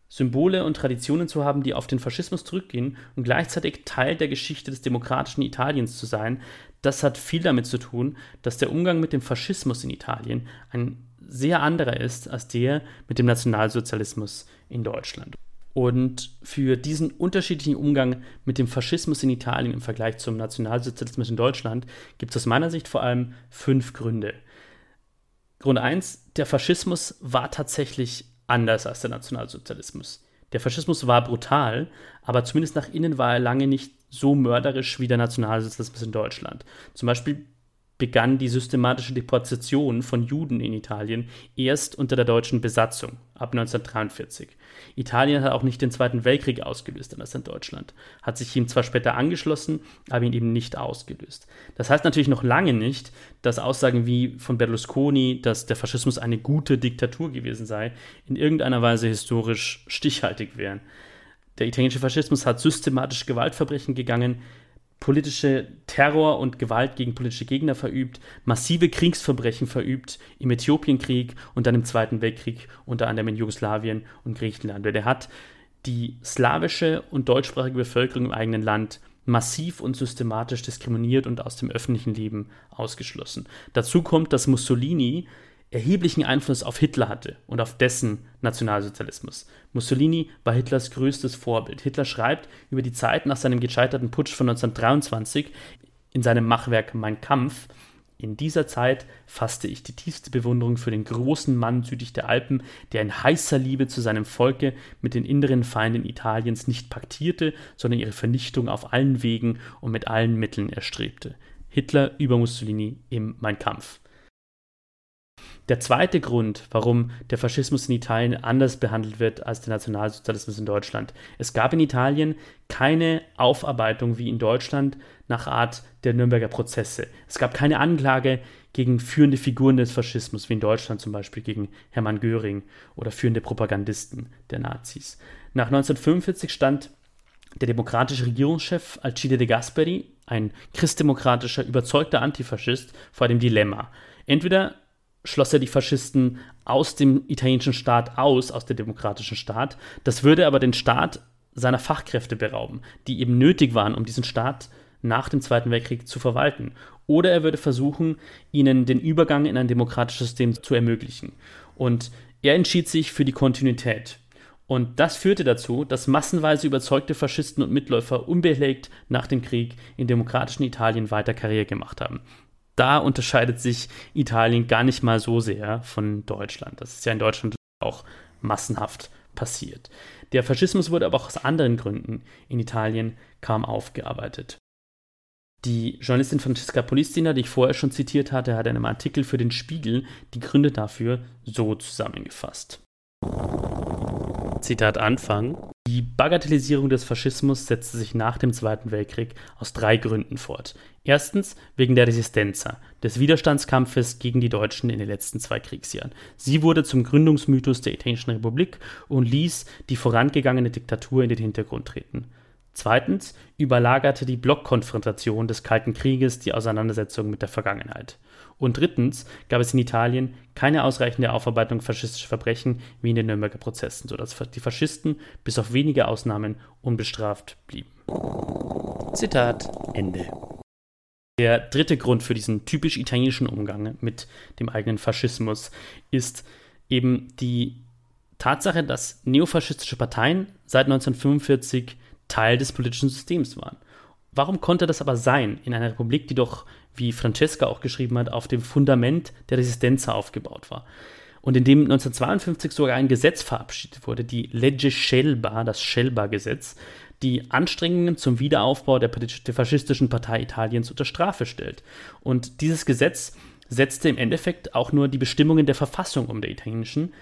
Symbole und Traditionen zu haben, die auf den Faschismus zurückgehen und gleichzeitig Teil der Geschichte des demokratischen Italiens zu sein, das hat viel damit zu tun, dass der Umgang mit dem Faschismus in Italien ein sehr anderer ist als der mit dem Nationalsozialismus in Deutschland. Und für diesen unterschiedlichen Umgang mit dem Faschismus in Italien im Vergleich zum Nationalsozialismus in Deutschland gibt es aus meiner Sicht vor allem fünf Gründe. Grund 1, der Faschismus war tatsächlich anders als der Nationalsozialismus. Der Faschismus war brutal, aber zumindest nach innen war er lange nicht so mörderisch wie der Nationalsozialismus in Deutschland. Zum Beispiel begann die systematische Deportation von Juden in Italien erst unter der deutschen Besatzung ab 1943. Italien hat auch nicht den Zweiten Weltkrieg ausgelöst, anders in Deutschland, hat sich ihm zwar später angeschlossen, aber ihn eben nicht ausgelöst. Das heißt natürlich noch lange nicht, dass Aussagen wie von Berlusconi, dass der Faschismus eine gute Diktatur gewesen sei, in irgendeiner Weise historisch stichhaltig wären. Der italienische Faschismus hat systematisch Gewaltverbrechen gegangen, politische Terror und Gewalt gegen politische Gegner verübt, massive Kriegsverbrechen verübt im Äthiopienkrieg und dann im Zweiten Weltkrieg, unter anderem in Jugoslawien und Griechenland. Der hat die slawische und deutschsprachige Bevölkerung im eigenen Land massiv und systematisch diskriminiert und aus dem öffentlichen Leben ausgeschlossen. Dazu kommt, dass Mussolini erheblichen Einfluss auf Hitler hatte und auf dessen Nationalsozialismus. Mussolini war Hitlers größtes Vorbild. Hitler schreibt über die Zeit nach seinem gescheiterten Putsch von 1923 in seinem Machwerk Mein Kampf, in dieser Zeit fasste ich die tiefste Bewunderung für den großen Mann südlich der Alpen, der in heißer Liebe zu seinem Volke mit den inneren Feinden Italiens nicht paktierte, sondern ihre Vernichtung auf allen Wegen und mit allen Mitteln erstrebte. Hitler über Mussolini im Mein Kampf. Der zweite Grund, warum der Faschismus in Italien anders behandelt wird als der Nationalsozialismus in Deutschland. Es gab in Italien keine Aufarbeitung wie in Deutschland nach Art der Nürnberger Prozesse. Es gab keine Anklage gegen führende Figuren des Faschismus, wie in Deutschland zum Beispiel gegen Hermann Göring oder führende Propagandisten der Nazis. Nach 1945 stand der demokratische Regierungschef Alcide de Gasperi, ein christdemokratischer, überzeugter Antifaschist, vor dem Dilemma. Entweder schloss er die Faschisten aus dem italienischen Staat aus, aus dem demokratischen Staat. Das würde aber den Staat seiner Fachkräfte berauben, die eben nötig waren, um diesen Staat nach dem Zweiten Weltkrieg zu verwalten. Oder er würde versuchen, ihnen den Übergang in ein demokratisches System zu ermöglichen. Und er entschied sich für die Kontinuität. Und das führte dazu, dass massenweise überzeugte Faschisten und Mitläufer unbelegt nach dem Krieg in demokratischen Italien weiter Karriere gemacht haben da unterscheidet sich Italien gar nicht mal so sehr von Deutschland. Das ist ja in Deutschland auch massenhaft passiert. Der Faschismus wurde aber auch aus anderen Gründen in Italien kaum aufgearbeitet. Die Journalistin Francesca Polistina, die ich vorher schon zitiert hatte, hat in einem Artikel für den Spiegel die Gründe dafür so zusammengefasst. Zitat Anfang. Die Bagatellisierung des Faschismus setzte sich nach dem Zweiten Weltkrieg aus drei Gründen fort. Erstens wegen der Resistenza, des Widerstandskampfes gegen die Deutschen in den letzten zwei Kriegsjahren. Sie wurde zum Gründungsmythos der Italienischen Republik und ließ die vorangegangene Diktatur in den Hintergrund treten. Zweitens überlagerte die Blockkonfrontation des Kalten Krieges die Auseinandersetzung mit der Vergangenheit. Und drittens gab es in Italien keine ausreichende Aufarbeitung faschistischer Verbrechen wie in den Nürnberger Prozessen, sodass die Faschisten bis auf wenige Ausnahmen unbestraft blieben. Zitat Ende. Der dritte Grund für diesen typisch italienischen Umgang mit dem eigenen Faschismus ist eben die Tatsache, dass neofaschistische Parteien seit 1945 Teil des politischen Systems waren. Warum konnte das aber sein in einer Republik, die doch wie Francesca auch geschrieben hat, auf dem Fundament der Resistenz aufgebaut war. Und in dem 1952 sogar ein Gesetz verabschiedet wurde, die Legge Scelba, das Scelba-Gesetz, die Anstrengungen zum Wiederaufbau der, der faschistischen Partei Italiens unter Strafe stellt. Und dieses Gesetz setzte im Endeffekt auch nur die Bestimmungen der Verfassung um der italienischen.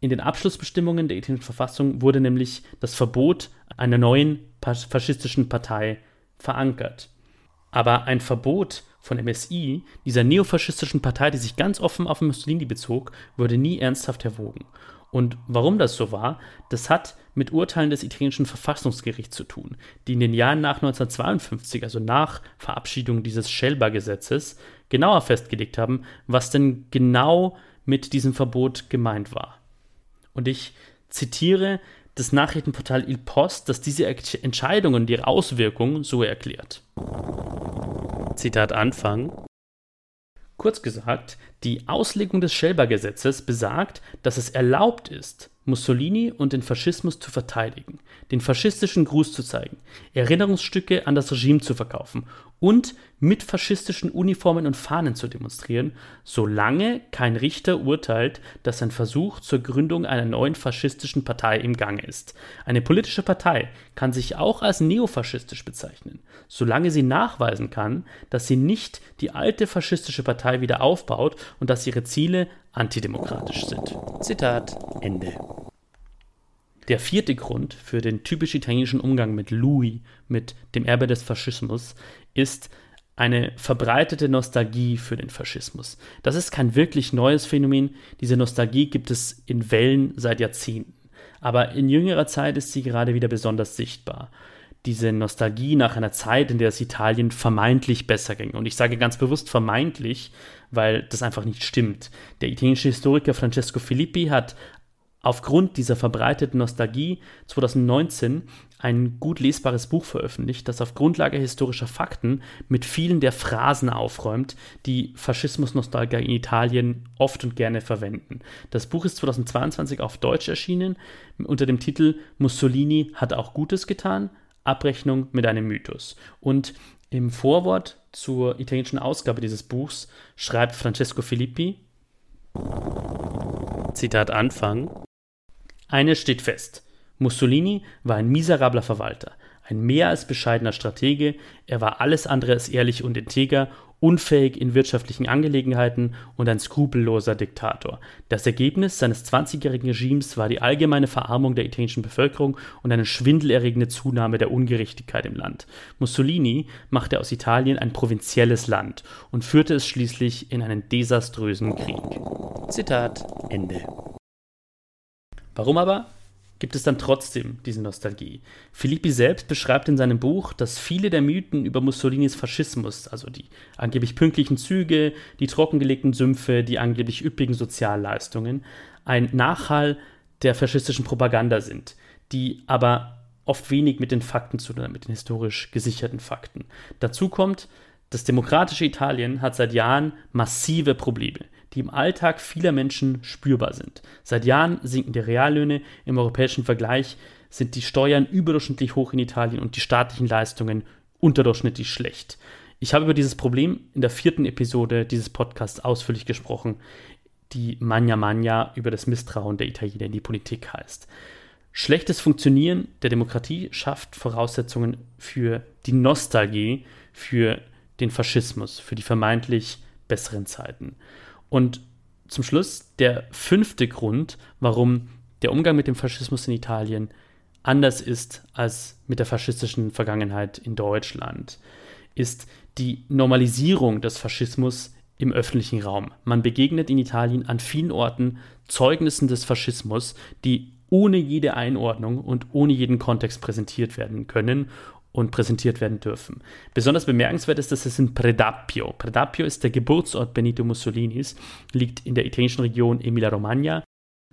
In den Abschlussbestimmungen der italienischen Verfassung wurde nämlich das Verbot einer neuen faschistischen Partei verankert. Aber ein Verbot von MSI, dieser neofaschistischen Partei, die sich ganz offen auf Mussolini bezog, wurde nie ernsthaft erwogen. Und warum das so war, das hat mit Urteilen des italienischen Verfassungsgerichts zu tun, die in den Jahren nach 1952, also nach Verabschiedung dieses Schelber-Gesetzes, genauer festgelegt haben, was denn genau mit diesem Verbot gemeint war. Und ich zitiere das Nachrichtenportal Il Post, das diese Entscheidungen und ihre Auswirkungen so erklärt. Zitat Anfang. Kurz gesagt, die Auslegung des Schelber-Gesetzes besagt, dass es erlaubt ist, Mussolini und den Faschismus zu verteidigen, den faschistischen Gruß zu zeigen, Erinnerungsstücke an das Regime zu verkaufen und mit faschistischen Uniformen und Fahnen zu demonstrieren, solange kein Richter urteilt, dass ein Versuch zur Gründung einer neuen faschistischen Partei im Gange ist. Eine politische Partei kann sich auch als neofaschistisch bezeichnen, solange sie nachweisen kann, dass sie nicht die alte faschistische Partei wieder aufbaut und dass ihre Ziele antidemokratisch sind. Zitat Ende. Der vierte Grund für den typisch italienischen Umgang mit Louis, mit dem Erbe des Faschismus, ist eine verbreitete Nostalgie für den Faschismus. Das ist kein wirklich neues Phänomen. Diese Nostalgie gibt es in Wellen seit Jahrzehnten. Aber in jüngerer Zeit ist sie gerade wieder besonders sichtbar. Diese Nostalgie nach einer Zeit, in der es Italien vermeintlich besser ging. Und ich sage ganz bewusst vermeintlich, weil das einfach nicht stimmt. Der italienische Historiker Francesco Filippi hat aufgrund dieser verbreiteten Nostalgie 2019 ein gut lesbares Buch veröffentlicht, das auf Grundlage historischer Fakten mit vielen der Phrasen aufräumt, die Faschismus-Nostalgiker in Italien oft und gerne verwenden. Das Buch ist 2022 auf Deutsch erschienen unter dem Titel Mussolini hat auch Gutes getan, Abrechnung mit einem Mythos. Und im Vorwort zur italienischen Ausgabe dieses Buchs schreibt Francesco Filippi, Zitat Anfang, eines steht fest. Mussolini war ein miserabler Verwalter, ein mehr als bescheidener Stratege, er war alles andere als ehrlich und integer, unfähig in wirtschaftlichen Angelegenheiten und ein skrupelloser Diktator. Das Ergebnis seines 20-jährigen Regimes war die allgemeine Verarmung der italienischen Bevölkerung und eine schwindelerregende Zunahme der Ungerechtigkeit im Land. Mussolini machte aus Italien ein provinzielles Land und führte es schließlich in einen desaströsen Krieg. Zitat Ende. Warum aber gibt es dann trotzdem diese Nostalgie? Filippi selbst beschreibt in seinem Buch, dass viele der Mythen über Mussolinis Faschismus, also die angeblich pünktlichen Züge, die trockengelegten Sümpfe, die angeblich üppigen Sozialleistungen, ein Nachhall der faschistischen Propaganda sind, die aber oft wenig mit den Fakten zu tun, mit den historisch gesicherten Fakten. Dazu kommt, das demokratische Italien hat seit Jahren massive Probleme die im Alltag vieler Menschen spürbar sind. Seit Jahren sinken die Reallöhne im europäischen Vergleich, sind die Steuern überdurchschnittlich hoch in Italien und die staatlichen Leistungen unterdurchschnittlich schlecht. Ich habe über dieses Problem in der vierten Episode dieses Podcasts ausführlich gesprochen, die Magna Magna über das Misstrauen der Italiener in die Politik heißt. Schlechtes Funktionieren der Demokratie schafft Voraussetzungen für die Nostalgie, für den Faschismus, für die vermeintlich besseren Zeiten. Und zum Schluss der fünfte Grund, warum der Umgang mit dem Faschismus in Italien anders ist als mit der faschistischen Vergangenheit in Deutschland, ist die Normalisierung des Faschismus im öffentlichen Raum. Man begegnet in Italien an vielen Orten Zeugnissen des Faschismus, die ohne jede Einordnung und ohne jeden Kontext präsentiert werden können und präsentiert werden dürfen. Besonders bemerkenswert ist, dass es in Predappio. Predappio ist der Geburtsort Benito Mussolinis, liegt in der italienischen Region Emilia-Romagna.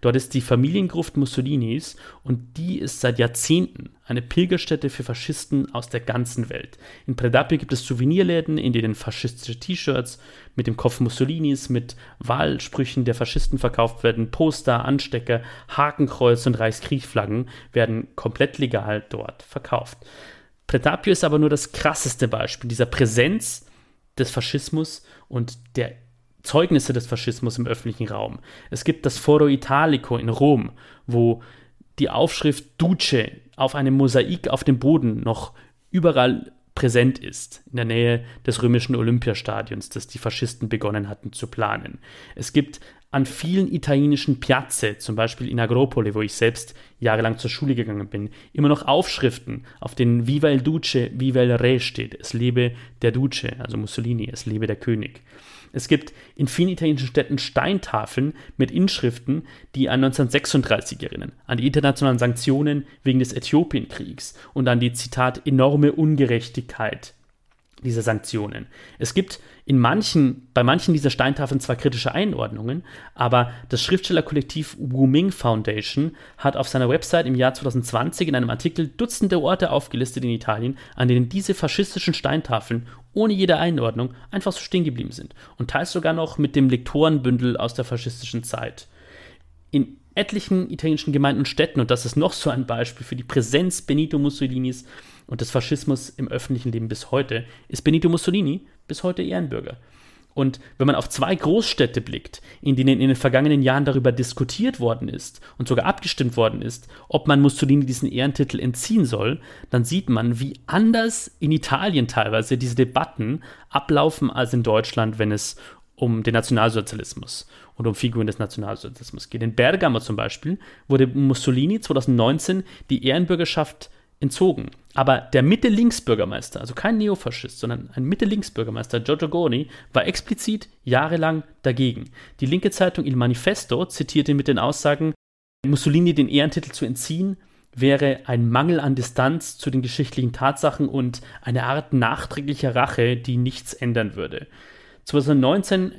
Dort ist die Familiengruft Mussolinis und die ist seit Jahrzehnten eine Pilgerstätte für Faschisten aus der ganzen Welt. In Predappio gibt es Souvenirläden, in denen faschistische T-Shirts mit dem Kopf Mussolinis, mit Wahlsprüchen der Faschisten verkauft werden, Poster, Anstecker, Hakenkreuz und Reichskriegflaggen werden komplett legal dort verkauft. Pretapio ist aber nur das krasseste Beispiel dieser Präsenz des Faschismus und der Zeugnisse des Faschismus im öffentlichen Raum. Es gibt das Foro Italico in Rom, wo die Aufschrift Duce auf einem Mosaik auf dem Boden noch überall präsent ist, in der Nähe des römischen Olympiastadions, das die Faschisten begonnen hatten zu planen. Es gibt an vielen italienischen Piazze, zum Beispiel in Agropoli, wo ich selbst jahrelang zur Schule gegangen bin, immer noch Aufschriften, auf denen Viva il Duce, Viva il Re steht. Es lebe der Duce, also Mussolini, es lebe der König. Es gibt in vielen italienischen Städten Steintafeln mit Inschriften, die an 1936 erinnern, an die internationalen Sanktionen wegen des Äthiopien-Kriegs und an die, Zitat, enorme Ungerechtigkeit dieser Sanktionen. Es gibt in manchen, bei manchen dieser Steintafeln zwar kritische Einordnungen, aber das Schriftstellerkollektiv Wuming Foundation hat auf seiner Website im Jahr 2020 in einem Artikel Dutzende Orte aufgelistet in Italien, an denen diese faschistischen Steintafeln ohne jede Einordnung einfach so stehen geblieben sind und teils sogar noch mit dem Lektorenbündel aus der faschistischen Zeit. In etlichen italienischen Gemeinden und Städten, und das ist noch so ein Beispiel für die Präsenz Benito Mussolinis, und des Faschismus im öffentlichen Leben bis heute, ist Benito Mussolini bis heute Ehrenbürger. Und wenn man auf zwei Großstädte blickt, in denen in den vergangenen Jahren darüber diskutiert worden ist und sogar abgestimmt worden ist, ob man Mussolini diesen Ehrentitel entziehen soll, dann sieht man, wie anders in Italien teilweise diese Debatten ablaufen als in Deutschland, wenn es um den Nationalsozialismus und um Figuren des Nationalsozialismus geht. In Bergamo zum Beispiel wurde Mussolini 2019 die Ehrenbürgerschaft entzogen. Aber der Mitte-Links-Bürgermeister, also kein Neofaschist, sondern ein Mitte-Links-Bürgermeister, Giorgio Goni, war explizit jahrelang dagegen. Die linke Zeitung Il Manifesto zitierte mit den Aussagen, Mussolini den Ehrentitel zu entziehen, wäre ein Mangel an Distanz zu den geschichtlichen Tatsachen und eine Art nachträglicher Rache, die nichts ändern würde. 2019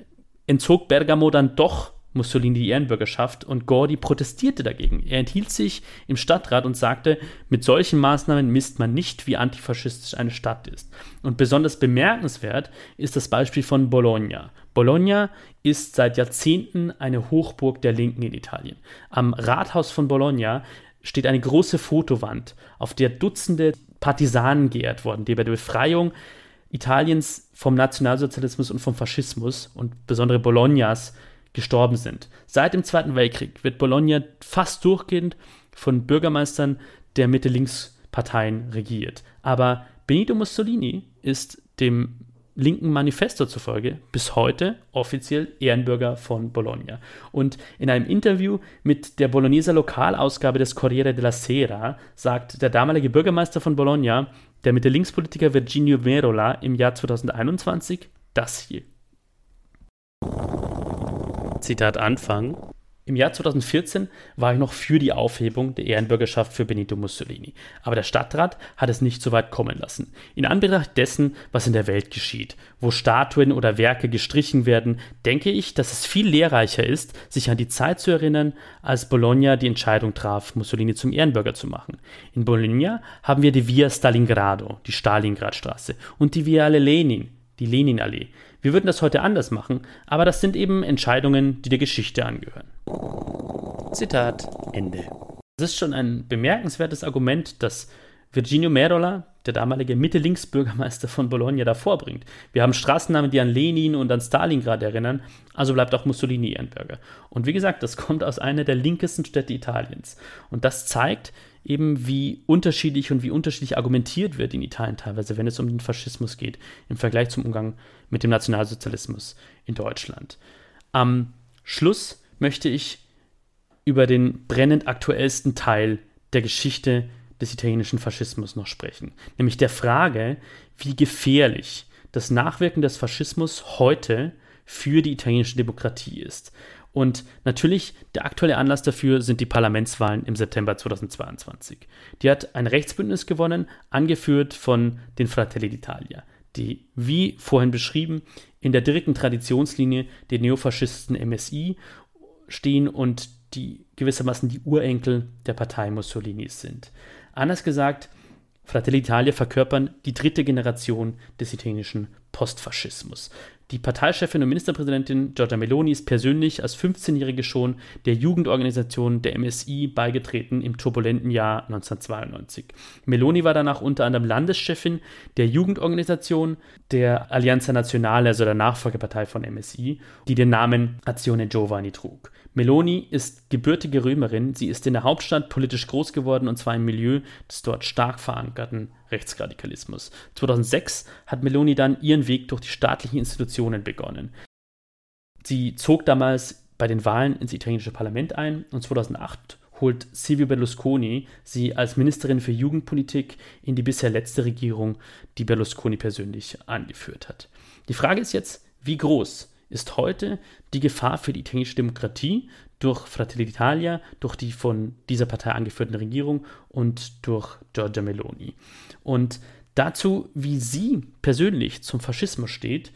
entzog Bergamo dann doch Mussolini die Ehrenbürgerschaft und Gordi protestierte dagegen. Er enthielt sich im Stadtrat und sagte, mit solchen Maßnahmen misst man nicht, wie antifaschistisch eine Stadt ist. Und besonders bemerkenswert ist das Beispiel von Bologna. Bologna ist seit Jahrzehnten eine Hochburg der Linken in Italien. Am Rathaus von Bologna steht eine große Fotowand, auf der Dutzende Partisanen geehrt wurden, die bei der Befreiung Italiens vom Nationalsozialismus und vom Faschismus und besondere Bolognas gestorben sind. Seit dem Zweiten Weltkrieg wird Bologna fast durchgehend von Bürgermeistern der Mitte-Links-Parteien regiert. Aber Benito Mussolini ist dem linken Manifesto zufolge bis heute offiziell Ehrenbürger von Bologna. Und in einem Interview mit der Bologneser Lokalausgabe des Corriere della Sera sagt der damalige Bürgermeister von Bologna, der Mitte-Links-Politiker Virginio Merola, im Jahr 2021 das hier. Zitat Anfang. Im Jahr 2014 war ich noch für die Aufhebung der Ehrenbürgerschaft für Benito Mussolini. Aber der Stadtrat hat es nicht so weit kommen lassen. In Anbetracht dessen, was in der Welt geschieht, wo Statuen oder Werke gestrichen werden, denke ich, dass es viel lehrreicher ist, sich an die Zeit zu erinnern, als Bologna die Entscheidung traf, Mussolini zum Ehrenbürger zu machen. In Bologna haben wir die Via Stalingrado, die Stalingradstraße, und die Via Lenin, die Leninallee. Wir würden das heute anders machen, aber das sind eben Entscheidungen, die der Geschichte angehören. Zitat Ende. Das ist schon ein bemerkenswertes Argument, das Virginio Merola, der damalige Mitte-Links-Bürgermeister von Bologna, da vorbringt. Wir haben Straßennamen, die an Lenin und an Stalingrad erinnern, also bleibt auch Mussolini Ehrenbürger. Und wie gesagt, das kommt aus einer der linkesten Städte Italiens. Und das zeigt, eben wie unterschiedlich und wie unterschiedlich argumentiert wird in Italien teilweise, wenn es um den Faschismus geht, im Vergleich zum Umgang mit dem Nationalsozialismus in Deutschland. Am Schluss möchte ich über den brennend aktuellsten Teil der Geschichte des italienischen Faschismus noch sprechen, nämlich der Frage, wie gefährlich das Nachwirken des Faschismus heute für die italienische Demokratie ist. Und natürlich, der aktuelle Anlass dafür sind die Parlamentswahlen im September 2022. Die hat ein Rechtsbündnis gewonnen, angeführt von den Fratelli d'Italia, die, wie vorhin beschrieben, in der direkten Traditionslinie der Neofaschisten MSI stehen und die gewissermaßen die Urenkel der Partei Mussolinis sind. Anders gesagt, Fratelli d'Italia verkörpern die dritte Generation des italienischen Postfaschismus. Die Parteichefin und Ministerpräsidentin Giorgia Meloni ist persönlich als 15-Jährige schon der Jugendorganisation der MSI beigetreten im turbulenten Jahr 1992. Meloni war danach unter anderem Landeschefin der Jugendorganisation der Allianza Nazionale, also der Nachfolgepartei von MSI, die den Namen Azione Giovani trug. Meloni ist gebürtige Römerin. Sie ist in der Hauptstadt politisch groß geworden und zwar im Milieu des dort stark verankerten Rechtsradikalismus. 2006 hat Meloni dann ihren Weg durch die staatlichen Institutionen begonnen. Sie zog damals bei den Wahlen ins italienische Parlament ein und 2008 holt Silvio Berlusconi sie als Ministerin für Jugendpolitik in die bisher letzte Regierung, die Berlusconi persönlich angeführt hat. Die Frage ist jetzt, wie groß ist heute die Gefahr für die italienische Demokratie durch Fratelli d'Italia, durch die von dieser Partei angeführten Regierung und durch Giorgia Meloni. Und dazu, wie sie persönlich zum Faschismus steht,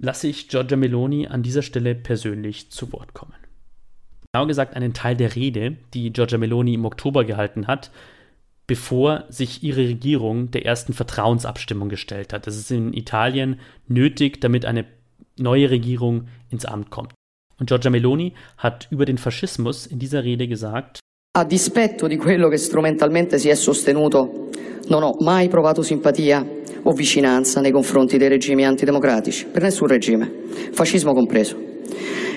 lasse ich Giorgia Meloni an dieser Stelle persönlich zu Wort kommen. Genau gesagt einen Teil der Rede, die Giorgia Meloni im Oktober gehalten hat, bevor sich ihre Regierung der ersten Vertrauensabstimmung gestellt hat. Das ist in Italien nötig, damit eine neue Regierung ins Amt kommt. Und Giorgia Meloni hat über den Faschismus in dieser Rede gesagt, A dispetto di quello che strumentalmente si è sostenuto, non ho mai provato simpatia o vicinanza nei confronti dei regimi antidemocratici, per nessun regime, fascismo compreso.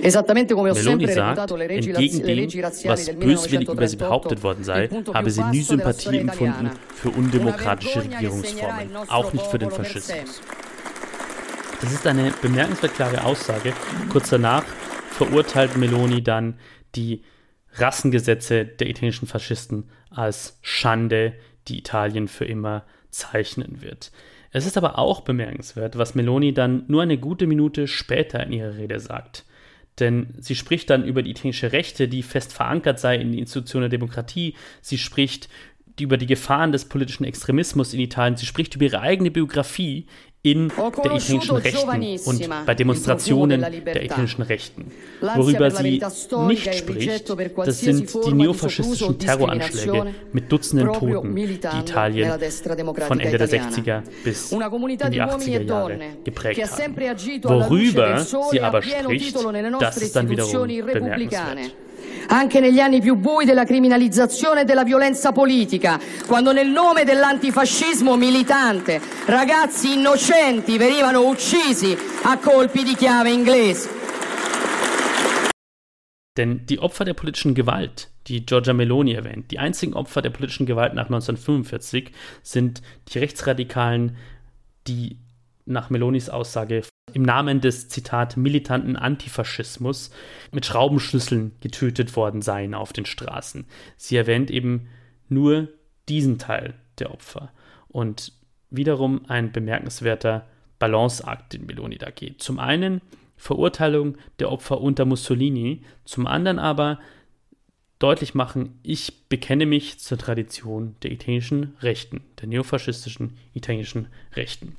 Esattamente come ho Meloni sagt, entgegen dem, was böswillig über sie behauptet worden sei, habe sie nie Sympathie empfunden für undemokratische Regierungsformen, auch nicht für den Faschismus. Das ist eine bemerkenswert klare Aussage. Kurz danach verurteilt Meloni dann die Rassengesetze der italienischen Faschisten als Schande, die Italien für immer zeichnen wird. Es ist aber auch bemerkenswert, was Meloni dann nur eine gute Minute später in ihrer Rede sagt. Denn sie spricht dann über die italienische Rechte, die fest verankert sei in den Institutionen der Demokratie. Sie spricht über die Gefahren des politischen Extremismus in Italien. Sie spricht über ihre eigene Biografie, in der italienischen Rechten und bei Demonstrationen der italienischen Rechten. Worüber sie nicht spricht, das sind die neofaschistischen Terroranschläge mit Dutzenden Toten, die Italien von Ende der 60er bis in die 80er Jahre geprägt haben. Worüber sie aber spricht, das ist dann wiederum bemerkenswert anche negli anni più bui della criminalizzazione e della violenza politica, quando nel nome dell'antifascismo militante ragazzi innocenti venivano uccisi a colpi di chiave inglese. Denn die Opfer der politischen Gewalt, die Giorgia Meloni erwähnt, die einzigen Opfer der politischen Gewalt nach 1945 sind die Rechtsradikalen, die nach Melonis Aussage im Namen des, Zitat, militanten Antifaschismus mit Schraubenschlüsseln getötet worden seien auf den Straßen. Sie erwähnt eben nur diesen Teil der Opfer. Und wiederum ein bemerkenswerter Balanceakt, den Meloni da geht. Zum einen Verurteilung der Opfer unter Mussolini, zum anderen aber deutlich machen, ich bekenne mich zur Tradition der italienischen Rechten, der neofaschistischen italienischen Rechten.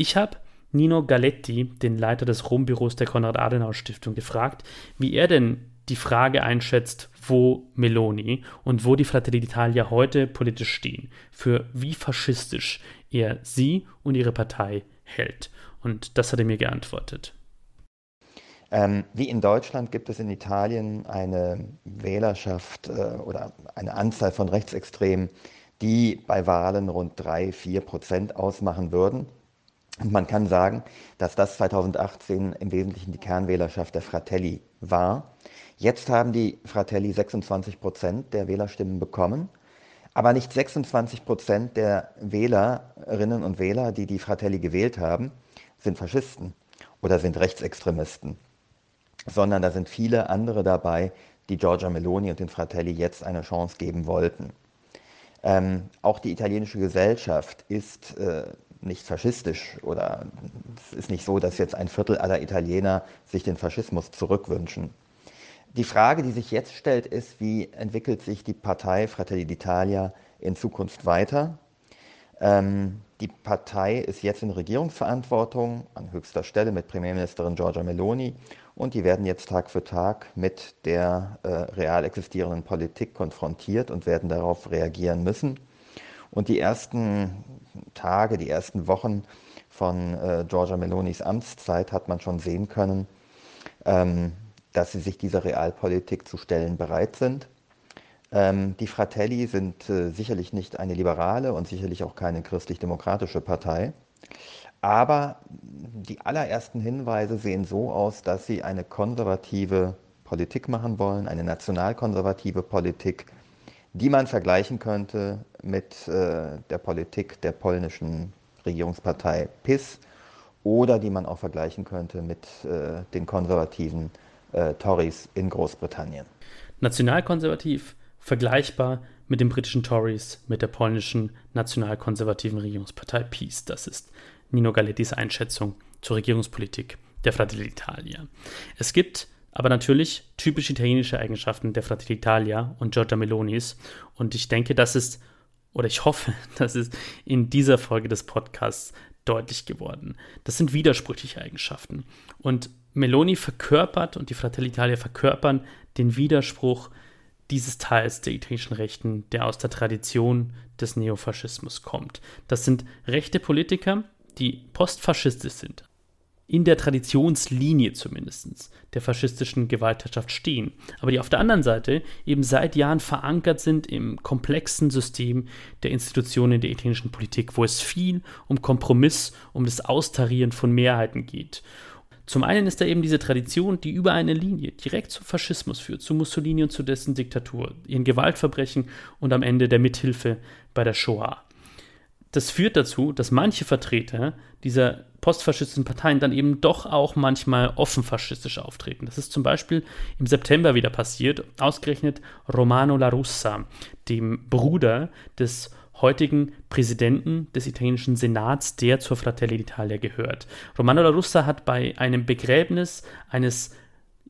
Ich habe Nino Galetti, den Leiter des Rom-Büros der Konrad-Adenauer-Stiftung, gefragt, wie er denn die Frage einschätzt, wo Meloni und wo die Fratelli d'Italia heute politisch stehen, für wie faschistisch er sie und ihre Partei hält. Und das hat er mir geantwortet. Ähm, wie in Deutschland gibt es in Italien eine Wählerschaft äh, oder eine Anzahl von Rechtsextremen, die bei Wahlen rund drei, vier Prozent ausmachen würden. Und man kann sagen, dass das 2018 im Wesentlichen die Kernwählerschaft der Fratelli war. Jetzt haben die Fratelli 26 Prozent der Wählerstimmen bekommen, aber nicht 26 Prozent der Wählerinnen und Wähler, die die Fratelli gewählt haben, sind Faschisten oder sind Rechtsextremisten, sondern da sind viele andere dabei, die Giorgia Meloni und den Fratelli jetzt eine Chance geben wollten. Ähm, auch die italienische Gesellschaft ist äh, nicht faschistisch oder es ist nicht so, dass jetzt ein Viertel aller Italiener sich den Faschismus zurückwünschen. Die Frage, die sich jetzt stellt, ist, wie entwickelt sich die Partei Fratelli d'Italia in Zukunft weiter? Ähm, die Partei ist jetzt in Regierungsverantwortung an höchster Stelle mit Premierministerin Giorgia Meloni und die werden jetzt Tag für Tag mit der äh, real existierenden Politik konfrontiert und werden darauf reagieren müssen. Und die ersten Tage, die ersten Wochen von äh, Giorgia Melonis Amtszeit hat man schon sehen können, ähm, dass sie sich dieser Realpolitik zu stellen bereit sind. Ähm, die Fratelli sind äh, sicherlich nicht eine liberale und sicherlich auch keine christlich-demokratische Partei. Aber die allerersten Hinweise sehen so aus, dass sie eine konservative Politik machen wollen, eine nationalkonservative Politik, die man vergleichen könnte mit äh, der Politik der polnischen Regierungspartei PIS oder die man auch vergleichen könnte mit äh, den konservativen äh, Tories in Großbritannien. Nationalkonservativ, vergleichbar mit den britischen Tories, mit der polnischen nationalkonservativen Regierungspartei PiS. Das ist Nino Galettis Einschätzung zur Regierungspolitik der Fratelli d'Italia. Es gibt aber natürlich typisch italienische Eigenschaften der Fratelli d'Italia und Giorgia Melonis und ich denke, das ist oder ich hoffe, das ist in dieser Folge des Podcasts deutlich geworden. Das sind widersprüchliche Eigenschaften. Und Meloni verkörpert und die Fratelli Italia verkörpern den Widerspruch dieses Teils der italienischen Rechten, der aus der Tradition des Neofaschismus kommt. Das sind rechte Politiker, die postfaschistisch sind, in der Traditionslinie zumindest der faschistischen Gewaltherrschaft stehen, aber die auf der anderen Seite eben seit Jahren verankert sind im komplexen System der Institutionen der italienischen Politik, wo es viel um Kompromiss, um das Austarieren von Mehrheiten geht. Zum einen ist da eben diese Tradition, die über eine Linie direkt zum Faschismus führt, zu Mussolini und zu dessen Diktatur, ihren Gewaltverbrechen und am Ende der Mithilfe bei der Shoah das führt dazu, dass manche Vertreter dieser postfaschistischen Parteien dann eben doch auch manchmal offen faschistisch auftreten. Das ist zum Beispiel im September wieder passiert, ausgerechnet Romano La Russa, dem Bruder des heutigen Präsidenten des italienischen Senats, der zur Fratelli d'Italia gehört. Romano La Russa hat bei einem Begräbnis eines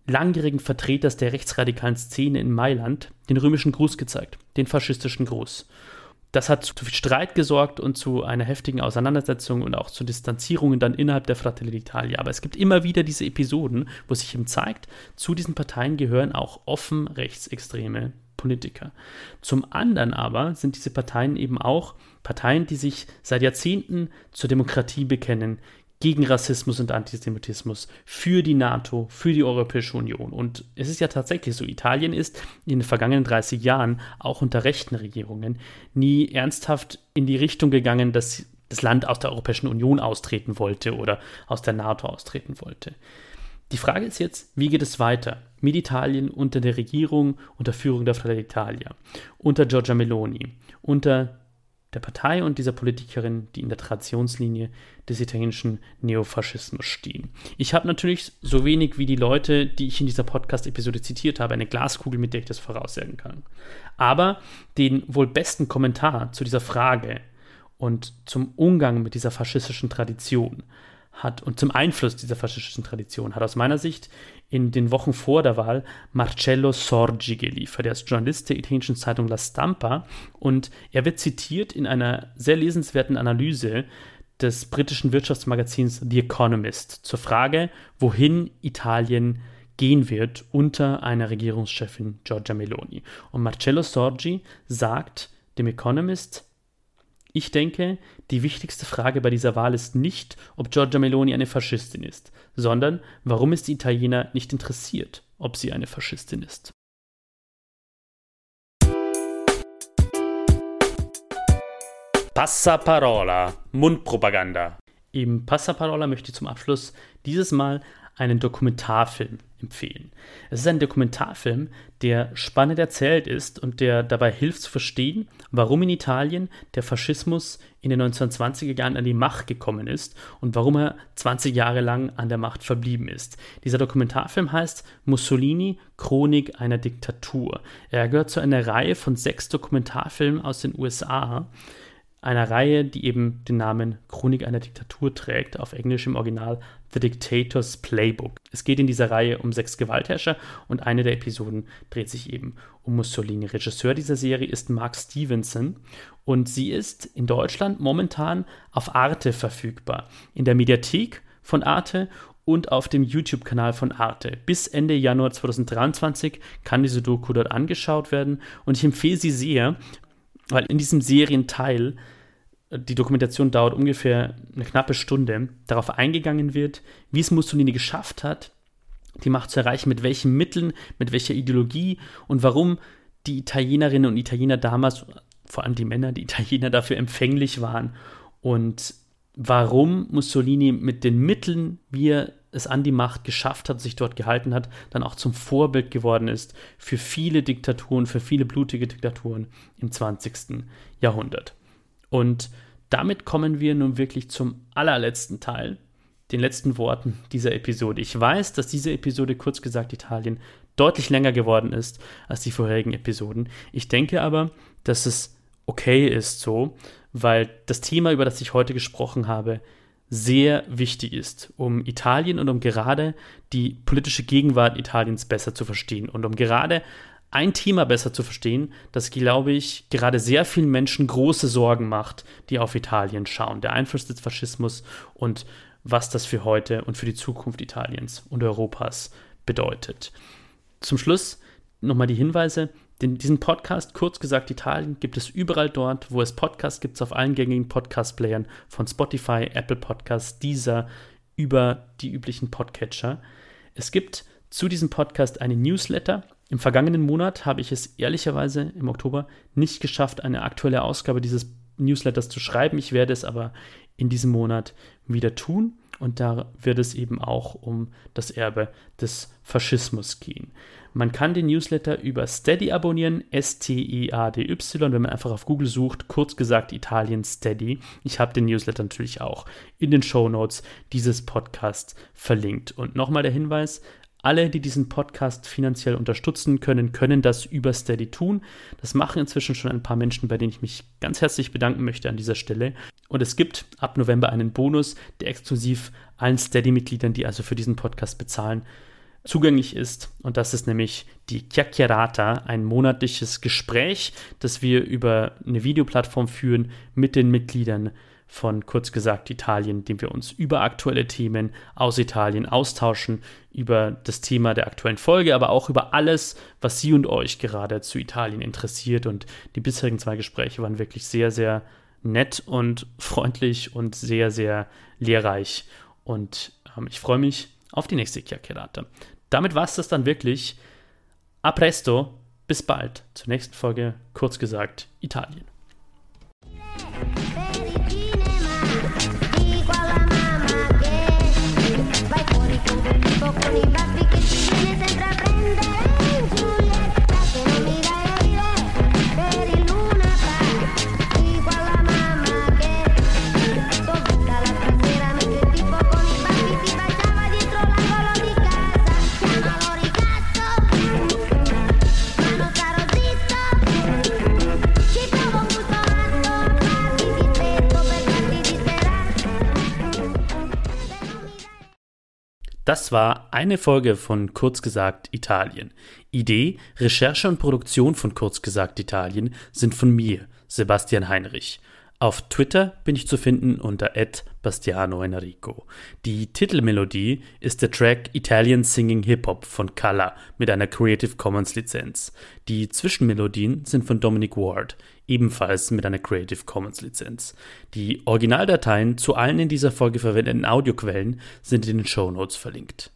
langjährigen Vertreters der rechtsradikalen Szene in Mailand den römischen Gruß gezeigt, den faschistischen Gruß. Das hat zu viel Streit gesorgt und zu einer heftigen Auseinandersetzung und auch zu Distanzierungen dann innerhalb der Fratelli d'Italia. Aber es gibt immer wieder diese Episoden, wo sich eben zeigt, zu diesen Parteien gehören auch offen rechtsextreme Politiker. Zum anderen aber sind diese Parteien eben auch Parteien, die sich seit Jahrzehnten zur Demokratie bekennen, gegen Rassismus und Antisemitismus, für die NATO, für die Europäische Union. Und es ist ja tatsächlich so, Italien ist in den vergangenen 30 Jahren auch unter rechten Regierungen nie ernsthaft in die Richtung gegangen, dass das Land aus der Europäischen Union austreten wollte oder aus der NATO austreten wollte. Die Frage ist jetzt, wie geht es weiter mit Italien unter der Regierung, unter Führung der Fratelli Italia, unter Giorgia Meloni, unter der Partei und dieser Politikerin, die in der Traditionslinie des italienischen Neofaschismus stehen. Ich habe natürlich so wenig wie die Leute, die ich in dieser Podcast-Episode zitiert habe, eine Glaskugel, mit der ich das voraussagen kann. Aber den wohl besten Kommentar zu dieser Frage und zum Umgang mit dieser faschistischen Tradition hat und zum Einfluss dieser faschistischen Tradition hat aus meiner Sicht in den Wochen vor der Wahl Marcello Sorgi geliefert. Er ist Journalist der italienischen Zeitung La Stampa und er wird zitiert in einer sehr lesenswerten Analyse des britischen Wirtschaftsmagazins The Economist zur Frage, wohin Italien gehen wird unter einer Regierungschefin Giorgia Meloni. Und Marcello Sorgi sagt dem Economist, ich denke, die wichtigste Frage bei dieser Wahl ist nicht, ob Giorgia Meloni eine Faschistin ist, sondern warum es die Italiener nicht interessiert, ob sie eine Faschistin ist. Passaparola, Mundpropaganda. Im Passaparola möchte ich zum Abschluss dieses Mal einen Dokumentarfilm empfehlen. Es ist ein Dokumentarfilm, der spannend erzählt ist und der dabei hilft zu verstehen, warum in Italien der Faschismus in den 1920er Jahren an die Macht gekommen ist und warum er 20 Jahre lang an der Macht verblieben ist. Dieser Dokumentarfilm heißt Mussolini, Chronik einer Diktatur. Er gehört zu einer Reihe von sechs Dokumentarfilmen aus den USA, einer Reihe, die eben den Namen Chronik einer Diktatur trägt, auf Englisch im Original The Dictator's Playbook. Es geht in dieser Reihe um sechs Gewaltherrscher und eine der Episoden dreht sich eben um Mussolini. Regisseur dieser Serie ist Mark Stevenson und sie ist in Deutschland momentan auf Arte verfügbar. In der Mediathek von Arte und auf dem YouTube-Kanal von Arte. Bis Ende Januar 2023 kann diese Doku dort angeschaut werden und ich empfehle sie sehr, weil in diesem Serienteil die Dokumentation dauert ungefähr eine knappe Stunde, darauf eingegangen wird, wie es Mussolini geschafft hat, die Macht zu erreichen, mit welchen Mitteln, mit welcher Ideologie und warum die Italienerinnen und Italiener damals, vor allem die Männer, die Italiener dafür empfänglich waren und warum Mussolini mit den Mitteln, wie er es an die Macht geschafft hat, sich dort gehalten hat, dann auch zum Vorbild geworden ist für viele Diktaturen, für viele blutige Diktaturen im 20. Jahrhundert. Und damit kommen wir nun wirklich zum allerletzten Teil, den letzten Worten dieser Episode. Ich weiß, dass diese Episode, kurz gesagt Italien, deutlich länger geworden ist als die vorherigen Episoden. Ich denke aber, dass es okay ist so, weil das Thema, über das ich heute gesprochen habe, sehr wichtig ist, um Italien und um gerade die politische Gegenwart Italiens besser zu verstehen und um gerade ein Thema besser zu verstehen, das, glaube ich, gerade sehr vielen Menschen große Sorgen macht, die auf Italien schauen. Der Einfluss des Faschismus und was das für heute und für die Zukunft Italiens und Europas bedeutet. Zum Schluss nochmal die Hinweise. Den, diesen Podcast, kurz gesagt Italien, gibt es überall dort, wo es Podcasts gibt, auf allen gängigen Podcast-Playern von Spotify, Apple Podcasts, dieser über die üblichen Podcatcher. Es gibt zu diesem Podcast einen Newsletter. Im vergangenen Monat habe ich es ehrlicherweise im Oktober nicht geschafft, eine aktuelle Ausgabe dieses Newsletters zu schreiben. Ich werde es aber in diesem Monat wieder tun. Und da wird es eben auch um das Erbe des Faschismus gehen. Man kann den Newsletter über Steady abonnieren, S-T-E-A-D-Y, wenn man einfach auf Google sucht, kurz gesagt Italien Steady. Ich habe den Newsletter natürlich auch in den Show Notes dieses Podcasts verlinkt. Und nochmal der Hinweis, alle, die diesen Podcast finanziell unterstützen können, können das über Steady tun. Das machen inzwischen schon ein paar Menschen, bei denen ich mich ganz herzlich bedanken möchte an dieser Stelle. Und es gibt ab November einen Bonus, der exklusiv allen Steady-Mitgliedern, die also für diesen Podcast bezahlen, zugänglich ist. Und das ist nämlich die Chiacchierata, ein monatliches Gespräch, das wir über eine Videoplattform führen mit den Mitgliedern von kurz gesagt Italien, indem wir uns über aktuelle Themen aus Italien austauschen, über das Thema der aktuellen Folge, aber auch über alles, was Sie und euch gerade zu Italien interessiert. Und die bisherigen zwei Gespräche waren wirklich sehr, sehr nett und freundlich und sehr, sehr lehrreich. Und ähm, ich freue mich auf die nächste Chiacchierate. Damit war es das dann wirklich. A presto, bis bald zur nächsten Folge, kurz gesagt Italien. Money. Das war eine Folge von Kurz gesagt Italien. Idee, Recherche und Produktion von Kurz gesagt Italien sind von mir, Sebastian Heinrich. Auf Twitter bin ich zu finden unter Bastiano Enrico. Die Titelmelodie ist der Track Italian Singing Hip Hop von Kala mit einer Creative Commons Lizenz. Die Zwischenmelodien sind von Dominic Ward ebenfalls mit einer Creative Commons Lizenz. Die Originaldateien zu allen in dieser Folge verwendeten Audioquellen sind in den Show Notes verlinkt.